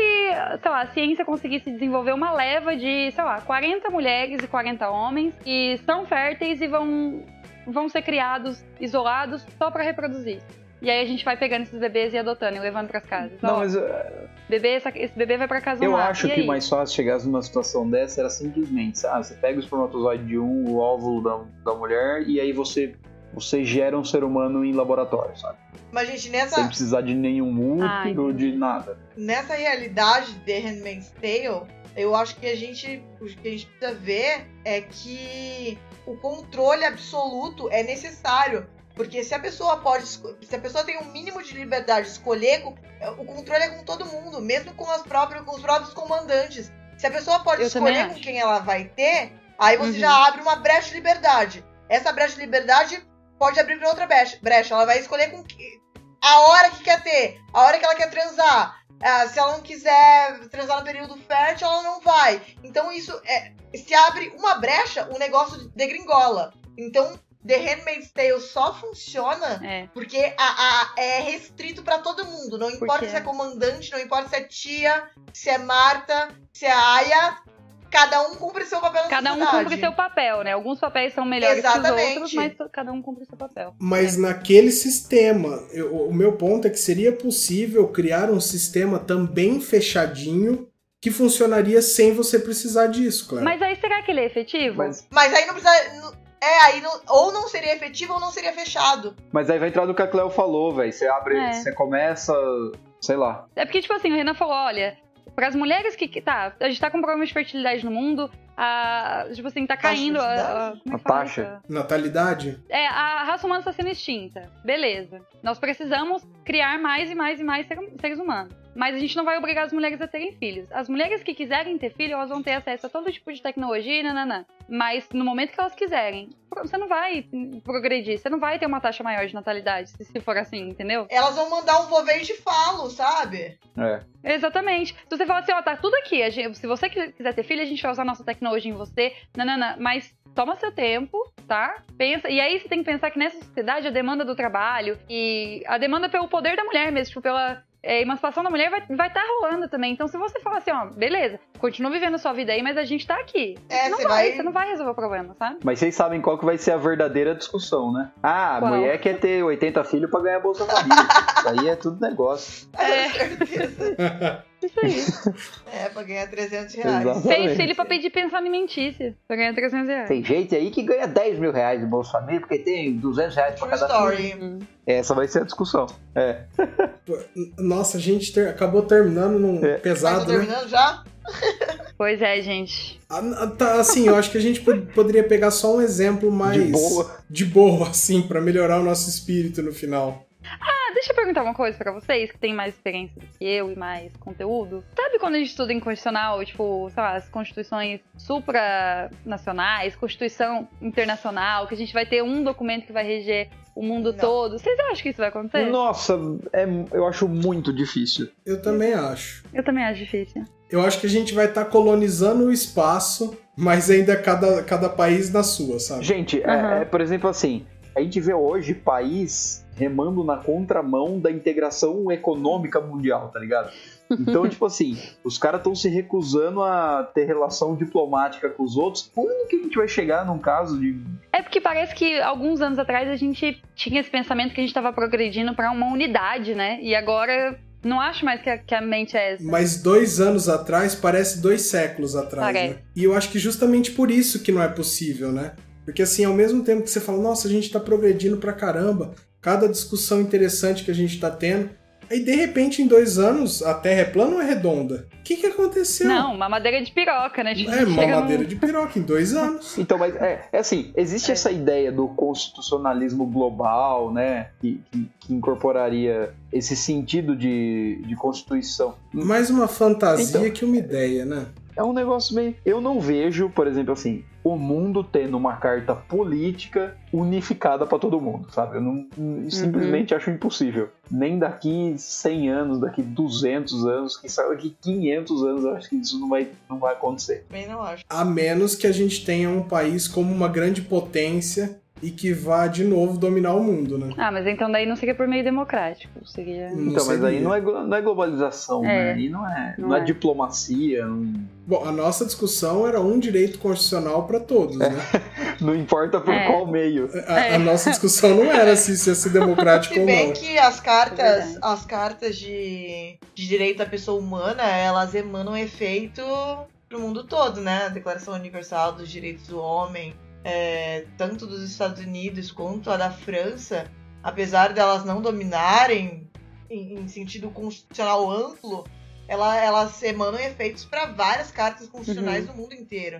sei lá, a ciência conseguisse desenvolver uma leva de, sei lá, 40 mulheres e 40 homens que são férteis e vão, vão ser criados isolados só pra reproduzir. E aí a gente vai pegando esses bebês e adotando e levando pras casas. Não, Ó, mas é, bebê, esse bebê vai pra casa eu lá. acho e que o mais fácil chegasse numa situação dessa era simplesmente, ah, você pega o espermatozoide de um, o óvulo da, da mulher, e aí você, você gera um ser humano em laboratório, sabe? Mas, gente, Sem nessa, precisar de nenhum útero, entendi. de nada. nessa realidade de Handmaid's Tale, eu acho que a gente, o que a gente precisa ver é que o controle absoluto é necessário. Porque se a pessoa pode. Se a pessoa tem um mínimo de liberdade de escolher, co- o controle é com todo mundo, mesmo com, as próprias, com os próprios comandantes. Se a pessoa pode Eu escolher com quem ela vai ter, aí você Uhum. já abre uma brecha de liberdade. Essa brecha de liberdade pode abrir para outra brecha. Ela vai escolher com que, a hora que quer ter, a hora que ela quer transar. Ah, se ela não quiser transar no período fértil, ela não vai. Então isso é. Se abre uma brecha, o negócio degringola. Então, The Handmaid's Tale só funciona É. porque a, a- é restrito pra todo mundo. Não importa se é comandante, não importa se é tia, se é Marta, se é Aya. Cada um cumpre seu papel na Cada um sociedade. cumpre seu papel, né? Alguns papéis são melhores que os Exatamente. outros, mas cada um cumpre seu papel. Mas naquele sistema, eu- o meu ponto é que seria possível criar um sistema também fechadinho que funcionaria sem você precisar disso, claro. Mas aí será que ele é efetivo? Mas, Mas aí não precisa. não- É, aí não, ou não seria efetivo ou não seria fechado. mas aí vai entrar no que a Cleo falou, velho. Você abre, É. você começa, sei lá. É porque, tipo assim, o Renan falou: olha, para as mulheres que. que- Tá, a gente tá com problemas de fertilidade no mundo, a. Tipo assim, tá caindo. A, a, é A taxa? Natalidade? É, a raça humana está sendo extinta. Beleza. Nós precisamos criar mais e mais e mais ser- seres humanos. Mas a gente não vai obrigar as mulheres a terem filhos. As mulheres que quiserem ter filho, elas vão ter acesso a todo tipo de tecnologia e nananã. Mas no momento que elas quiserem, você não vai progredir, você não vai ter uma taxa maior de natalidade, se- for assim, entendeu? Elas vão mandar um voveio de falo, sabe? É. Exatamente. Se você fala assim, ó, tá tudo aqui. a gente- se você qui- quiser ter filho, a gente vai usar nossa tecnologia em você. Nanana. Mas toma seu tempo, tá? Pensa. E aí você tem que pensar que nessa sociedade a demanda do trabalho e a demanda pelo poder da mulher mesmo, tipo, pela é, emancipação da mulher vai estar vai tá rolando também. Então, se você falar assim, ó, beleza, continua vivendo sua vida aí, mas a gente tá aqui. É, não você vai, vai- você não vai resolver o problema, sabe? Mas vocês sabem qual que vai ser a verdadeira discussão, né? Ah, a Qual? mulher quer ter 80 filhos pra ganhar Bolsa Família. Isso aí é tudo negócio. É. certeza. Isso aí. É, pra ganhar 300 reais. Exato. Fez filho pra pedir pensão alimentícia. Pra ganhar 300 reais. Tem gente aí que ganha 10 mil reais de Bolsa Família porque tem 200 reais pra True cada filho. story. Essa vai ser a discussão. É. Nossa, a gente ter- acabou terminando num É. Pesado, né? terminando já? Pois é, gente. Ah, ah, tá, assim, eu acho que a gente pod- poderia pegar só um exemplo mais De boa. de boa, assim, pra melhorar o nosso espírito no final. Ah, deixa eu perguntar uma coisa pra vocês que têm mais experiência do que eu e mais conteúdo. Sabe quando a gente estuda em constitucional, tipo, sei lá, as constituições supranacionais, constituição internacional, que a gente vai ter um documento que vai reger o mundo Não. todo? Vocês acham que isso vai acontecer? Nossa, é, eu acho muito difícil. Eu também acho. Eu também acho difícil. Eu acho que a gente vai estar colonizando o espaço, mas ainda cada, cada país na sua, sabe? Gente, é- Aham. é, por exemplo, assim, a gente vê hoje país remando na contramão da integração econômica mundial, tá ligado? Então, tipo assim, os caras estão se recusando a ter relação diplomática com os outros. Quando que a gente vai chegar num caso de. É porque parece que alguns anos atrás a gente tinha esse pensamento que a gente tava progredindo pra uma unidade, né? E agora não acho mais que a, que a mente é essa. Mas dois anos atrás parece dois séculos atrás, Parece. né? E eu acho que justamente por isso que não é possível, né? Porque assim, ao mesmo tempo que você fala, nossa, a gente tá progredindo pra caramba, cada discussão interessante que a gente tá tendo, aí de repente em dois anos a Terra é plana ou é redonda? O que que aconteceu? Não, uma madeira de piroca, né? É, uma madeira de piroca em dois anos. Então, mas é, é assim, existe É. essa ideia do constitucionalismo global, né? Que, que- que incorporaria esse sentido de, de constituição. Mais uma fantasia Então- que uma ideia, né? É um negócio meio. Eu não vejo, por exemplo, assim, o mundo tendo uma carta política unificada pra todo mundo, sabe? Eu não, simplesmente acho impossível. Nem daqui 100 anos, daqui 200 anos, quem sabe daqui 500 anos, eu acho que isso não vai, não vai acontecer. Também não acho. A menos que a gente tenha um país como uma grande potência e que vá de novo dominar o mundo, né? Ah, mas então daí não seria por meio democrático. Seria. Não então, mas aí seria. não é, não é globalização, É. né? Aí não é, não Não é, é. diplomacia, não, Bom, a nossa discussão era um direito constitucional para todos, né? não importa por É. qual meio. A, a nossa discussão não era se ia ser democrático Se ou bem não. que as É cartas, as cartas de, de direito da pessoa humana, elas emanam efeito pro mundo todo, né? A Declaração Universal dos Direitos do Homem, é, tanto dos Estados Unidos quanto a da França, apesar delas não dominarem em, em sentido constitucional amplo, ela, elas emanam efeitos para várias cartas constitucionais Uhum. do mundo inteiro.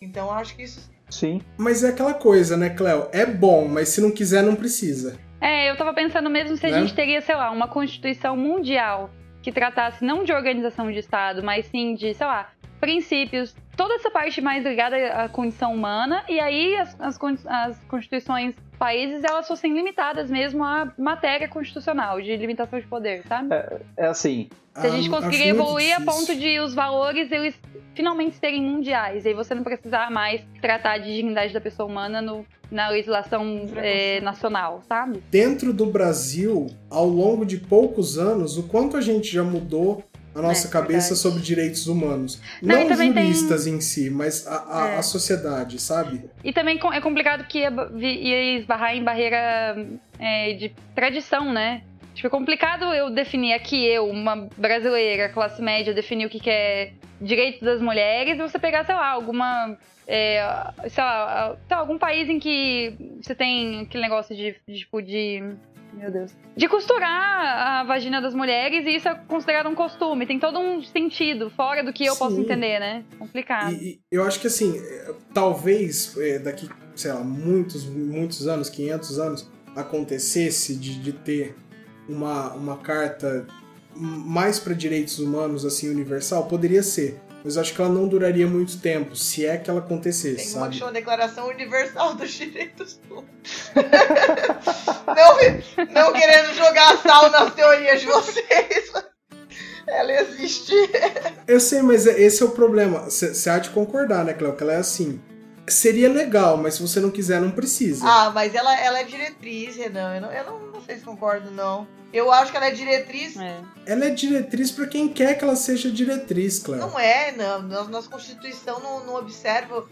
Então eu acho que isso Sim. Mas é aquela coisa, né, Cleo? É bom, mas se não quiser, não precisa. É, eu tava pensando mesmo se a Né? gente teria, sei lá, uma constituição mundial que tratasse não de organização de Estado, mas sim de, sei lá, princípios, toda essa parte mais ligada à condição humana, e aí as, as, as constituições dos países elas fossem limitadas mesmo à matéria constitucional, de limitação de poder, sabe? É assim, Se a gente Ah, conseguir evoluir a ponto de os valores eles finalmente serem mundiais, e aí você não precisar mais tratar de dignidade da pessoa humana no, na legislação eh, nacional, sabe? Dentro do Brasil, ao longo de poucos anos, o quanto a gente já mudou a nossa É, cabeça verdade. sobre direitos humanos. Não, Não, também tem- juristas em si, mas a, a- É. a sociedade, sabe? E também é complicado que ia, ia esbarrar em barreira é, de tradição, né? Tipo, é complicado eu definir aqui, eu, uma brasileira, classe média, definir o que, que é direitos das mulheres e você pegar, sei lá, alguma. é, sei, lá, sei lá, algum país em que você tem aquele negócio de, de, tipo, de. Meu Deus. De costurar a vagina das mulheres e isso é considerado um costume. Tem todo um sentido, fora do que eu posso Sim. entender, né? Complicado. E, e eu acho que assim, talvez é, daqui, sei lá, muitos, muitos anos, 500 anos, acontecesse de, de ter uma, uma carta mais para direitos humanos, assim, universal, poderia ser. Mas acho que ela não duraria muito tempo, se é que ela acontecesse, Tem uma sabe? chama Declaração Universal dos Direitos Humanos. não, não querendo jogar sal nas teorias de vocês. Ela existe. Eu sei, mas é- esse é o problema. Você há de concordar, né, Cleo? Que ela é assim. Seria legal, mas se você não quiser, não precisa. Ah, mas ela, ela é diretriz, Renan. Eu, não, eu não, não sei se concordo, não. Eu acho que ela é diretriz. É. Ela é diretriz pra quem quer que ela seja diretriz, Cleo. Não é, não. Nossa, nossa Constituição não, não observa.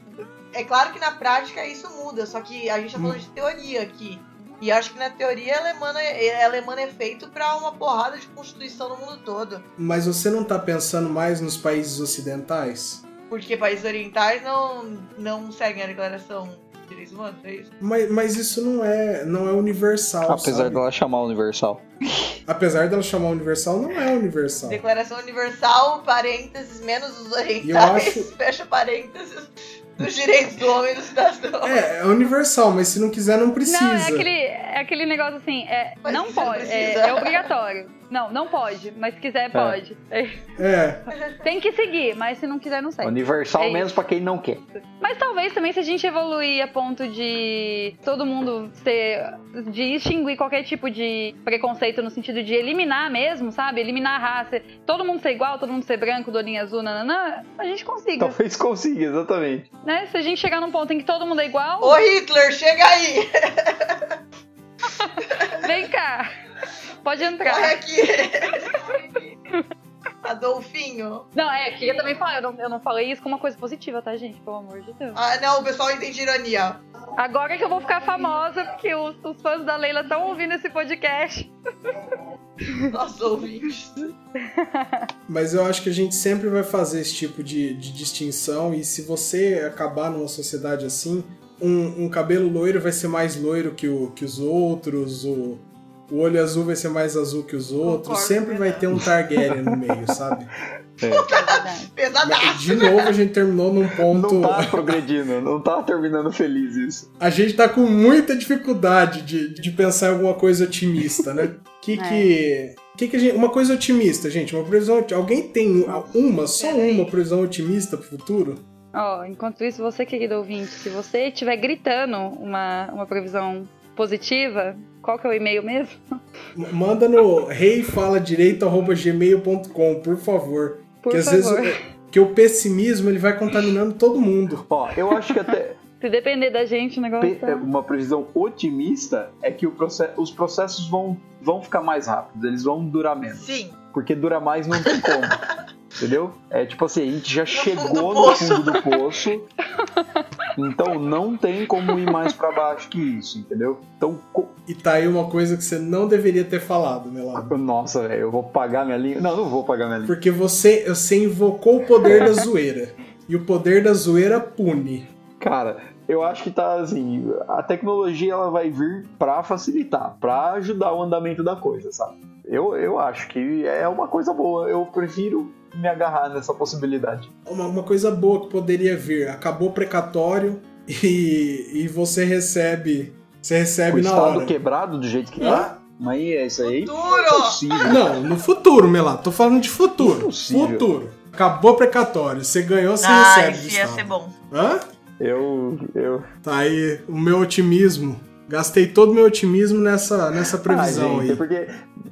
É claro que na prática isso muda, só que a gente tá falando de teoria aqui. E acho que na teoria ela emana, ela emana efeito pra uma porrada de Constituição no mundo todo. Mas você não tá pensando mais nos países ocidentais? Porque países orientais não, não seguem a Declaração de Direitos Humanos, é isso? Mas, mas isso não é, não é universal, apesar sabe? dela chamar universal. Apesar dela chamar universal, não é universal. Declaração Universal, parênteses, menos os eu orientais, acho- fecha parênteses, dos direitos do homem e do cidadão. É, é universal, mas se não quiser, não precisa. Não, é aquele, é aquele negócio assim, é, Mas não pode, é, é obrigatório. Não, não pode, mas se quiser, pode. É, É, Tem que seguir, mas se não quiser, não segue. Universal É menos pra quem não quer. Mas talvez também se a gente evoluir a ponto de todo mundo ser. de extinguir qualquer tipo de preconceito no sentido de eliminar mesmo, sabe? Eliminar a raça. Todo mundo ser igual, todo mundo ser branco, do olhinho azul, nananã, a gente consiga. Talvez consiga, exatamente. Né? Se a gente chegar num ponto em que todo mundo é igual, Ô Hitler, chega aí! vem cá. Pode Corre entrar. aqui! Adolfinho. Não, é, queria também falar, eu não, eu não falei isso como uma coisa positiva, tá, gente? Pelo amor de Deus. Ah, não, o pessoal entende ironia. Agora que eu vou ficar famosa, porque os, os fãs da Leila estão ouvindo esse podcast. Nossos ouvintes. mas eu acho que a gente sempre vai fazer esse tipo de, de distinção e se você acabar numa sociedade assim, um, um cabelo loiro vai ser mais loiro que, o, que os outros, o, o olho azul vai ser mais azul que os outros, Concordo, sempre vai Fernando. ter um Targaryen no meio, sabe? É verdade. Pesadaço. De novo a gente terminou num ponto. Não tá progredindo, não tá terminando feliz isso. A gente tá com muita dificuldade de, de pensar em alguma coisa otimista, né? Que É. que. que que a gente, uma coisa otimista, gente, uma previsão. Alguém tem uma, só uma previsão otimista pro futuro? Ó, enquanto isso, você, querido ouvinte, se você estiver gritando uma, uma previsão positiva, qual que é o e-mail mesmo? Manda no reifaladireito@gmail.com, por favor. Por que às favor. vezes que o pessimismo ele vai contaminando todo mundo. Ó, eu acho que até Se depender da gente, o negócio pe- tá... uma previsão otimista é que proce- os processos vão, vão ficar mais rápidos, eles vão durar menos. Sim. Porque durar mais não tem como. Entendeu? É tipo assim, a gente já chegou no poço. fundo do poço. Então não tem como ir mais pra baixo que isso, entendeu? Então, co- E tá aí uma coisa que você não deveria ter falado, Melado. nossa, velho, eu vou pagar minha língua. Não, não vou pagar minha língua. Porque você, você invocou o poder da zoeira. E o poder da zoeira pune. Cara, eu acho que tá assim, a tecnologia ela vai vir pra facilitar, pra ajudar o andamento da coisa, sabe? Eu, eu acho que é uma coisa boa. Eu prefiro me agarrar nessa possibilidade. Uma, uma coisa boa que poderia vir. Acabou o precatório e, e você recebe. Você O recebe na estado hora. quebrado do jeito que Hã? tá. Mas é isso aí. Futuro! Impossível. Não, no futuro, Melato. Tô falando de futuro. Impossível. Futuro. Acabou o precatório. Você ganhou, você Ah, recebe. isso ia Estado. ser bom. Hã? Eu, eu. Tá aí o meu otimismo. Gastei todo o meu otimismo nessa, nessa previsão ah, gente, aí. É porque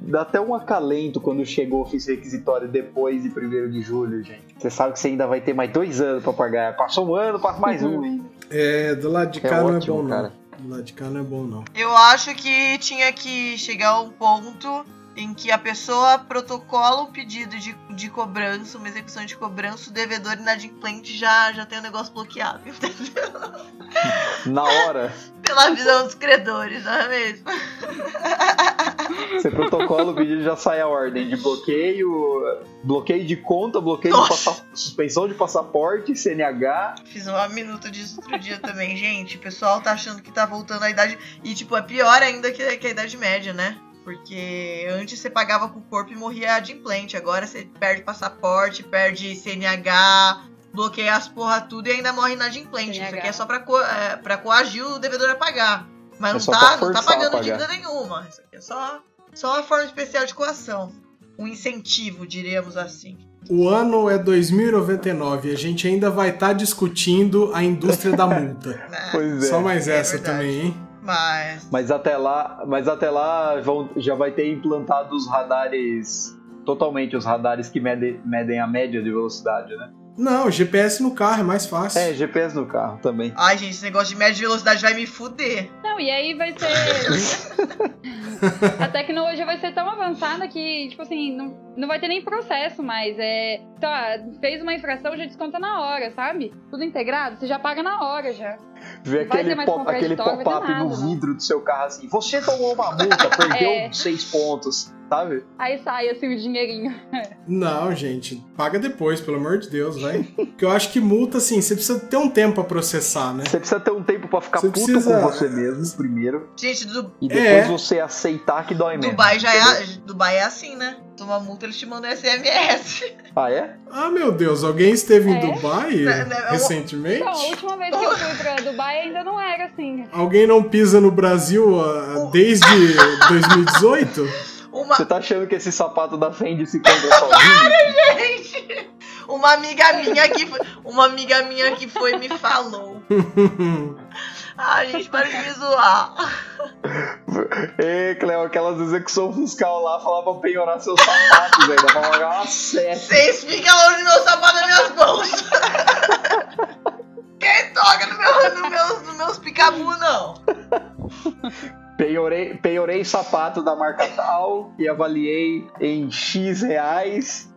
dá até um acalento quando chegou o ofício requisitório depois de 1 de julho, gente. Você sabe que você ainda vai ter mais dois anos pra pagar. Passou um ano, passa mais um ainda. É, do lado de É cá não é ótimo, bom, cara. não. Do lado de cá não é bom, não. Eu acho que tinha que chegar a um ponto em que a pessoa protocola o pedido de, de cobrança, uma execução de cobrança, o devedor inadimplente já, já tem o negócio bloqueado, entendeu? Na hora, Pela visão dos credores, não é mesmo? você protocola o vídeo já sai a ordem de bloqueio, bloqueio de conta, bloqueio Nossa. de suspensão de passaporte, CNH. Fiz uma minuta disso outro dia também, gente. O pessoal tá achando que tá voltando à idade. E, tipo, é pior ainda que, que a idade média, né? Porque antes você pagava com o corpo e morria adimplente. Agora você perde passaporte, perde CNH, bloqueia as porra tudo e ainda morre inadimplente. Isso CNH. aqui é só pra, co é, pra coagir o devedor a pagar. Mas É não só tá, não tá pagando dívida nenhuma. Isso aqui é só, só uma forma especial de coação. Um incentivo, diríamos assim. O ano é 2099 e a gente ainda vai estar discutindo a indústria da multa. né? Pois é. Só mais é essa verdade. também, hein? Mas. Mas até lá, mas até lá vão, já vai ter implantado os radares totalmente os radares que medem, medem a média de velocidade, né? Não, GPS no carro é mais fácil. É, GPS no carro também. Ai, gente, esse negócio de média de velocidade vai me fuder. Não, e aí vai ser. a tecnologia vai ser tão avançada que, tipo assim, não, não vai ter nem processo mais. É. Tá, fez uma infração, já desconta na hora, sabe? Tudo integrado, você já paga na hora já. Vê aquele, mais pop, aquele pop-up no vidro do seu carro assim. Você tomou uma multa, perdeu É. seis pontos, sabe? Aí sai assim o dinheirinho. Não, gente, paga depois, pelo amor de Deus, vai. Porque eu acho que multa, assim, você precisa ter um tempo pra processar, né? Você precisa ter um tempo pra ficar Você puto precisa- com você mesmo, primeiro. Gente, du E depois É. você aceitar que dói mesmo. Dubai já é, Dubai é assim, né? Toma multa, eles te mandam SMS. Ah, é? Ah, meu Deus, alguém esteve em É? Dubai Né, né, é um- recentemente? Então, a última vez que eu fui pra Dubai ainda não era assim. Alguém não pisa no Brasil ah, desde 2018? Uma, Você tá achando que esse sapato da Fendi se compra sozinho? gente, uma amiga minha que foi- uma amiga minha que foi e me falou. Ai, gente, para de me zoar. Ê, Cleo, aquelas execução fiscal lá falava pra penhorar seus sapatos. Dá pra pagar uma sete. Vocês ficam longe do meu sapato das minhas mãos. Quem toca no meu, no meus, no meus picabu, não? Penhorei, penhorei sapato da marca tal e avaliei em X reais.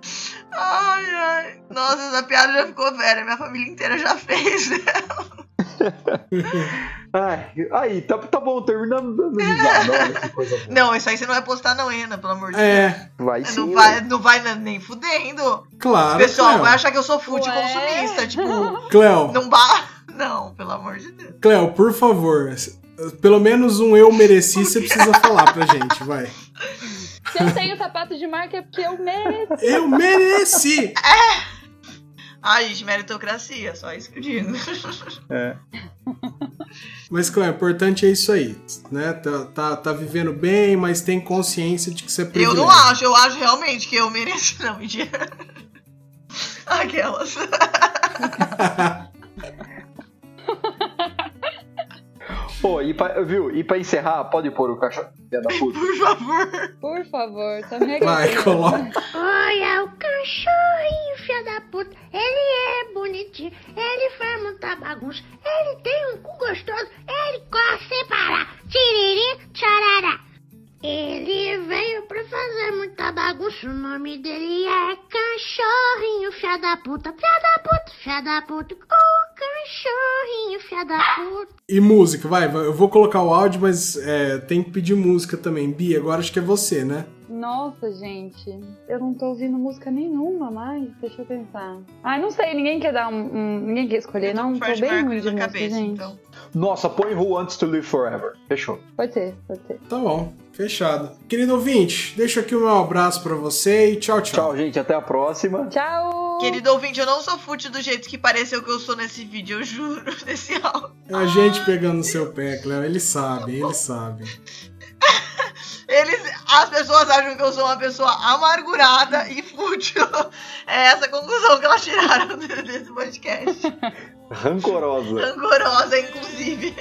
Ai, ai. Nossa, essa piada já ficou velha. Minha família inteira já fez. Ai, aí, tá, tá bom, terminamos dando risada. Coisa boa. Não, isso aí você não vai postar não, Renan, pelo amor de Deus. É, Vai sim. Não vai, não vai nem fudendo. claro. Pessoal, Cleo. vai achar que eu sou food Ué? consumista. Tipo, Cleo, não ba... Não, pelo amor de Deus. Cleo, por favor, pelo menos um eu mereci, você precisa falar pra gente, vai. Se eu tenho sapato de marca é porque eu mereço. Eu mereci! Ai, gente, meritocracia, só isso que eu digo. É. Mas, claro, o importante é isso aí, né? Tá, tá, tá vivendo bem, mas tem consciência de que você é Eu não acho, eu acho realmente que eu mereço. Não, mentira. Aquelas. Pô, e pra, viu? E pra encerrar, pode pôr o cachorro. Filha da puta. Por favor. Por favor, tá me Vai, coloca. Olha o cachorrinho, filho da puta. Ele é bonitinho, ele faz muita bagunça, ele tem um cu gostoso, ele corre sem parar. Tiriri, tcharará. Ele veio pra fazer muita bagunça, o nome dele é cachorrinho, filha da puta, filha da puta, filha da puta. Cachorrinho, filha da puta. E música, vai, vai, eu vou colocar o áudio, mas é, tem que pedir música também. Bia, agora acho que é você, né? Nossa, gente, eu não tô ouvindo música nenhuma mais. Deixa eu pensar. Ai, não sei, ninguém quer dar um. um- ninguém quer escolher, não? Tô bem ruim de música, cabeça, gente. então. Nossa, põe Who Wants to Live Forever. Fechou. Pode ser, pode ser. Tá bom, fechado. Querido ouvinte, deixo aqui o meu abraço pra você e tchau, tchau. Tchau, gente. Até a próxima. Tchau! Querido ouvinte, eu não sou fútil do jeito que pareceu que eu sou nesse vídeo, eu juro, nesse áudio. É a gente pegando no seu pé, Cléo. Eles sabem, eles sabem. Eles, as pessoas acham que eu sou uma pessoa amargurada e fútil. É essa a conclusão que elas tiraram desse podcast. Rancorosa. Rancorosa, inclusive.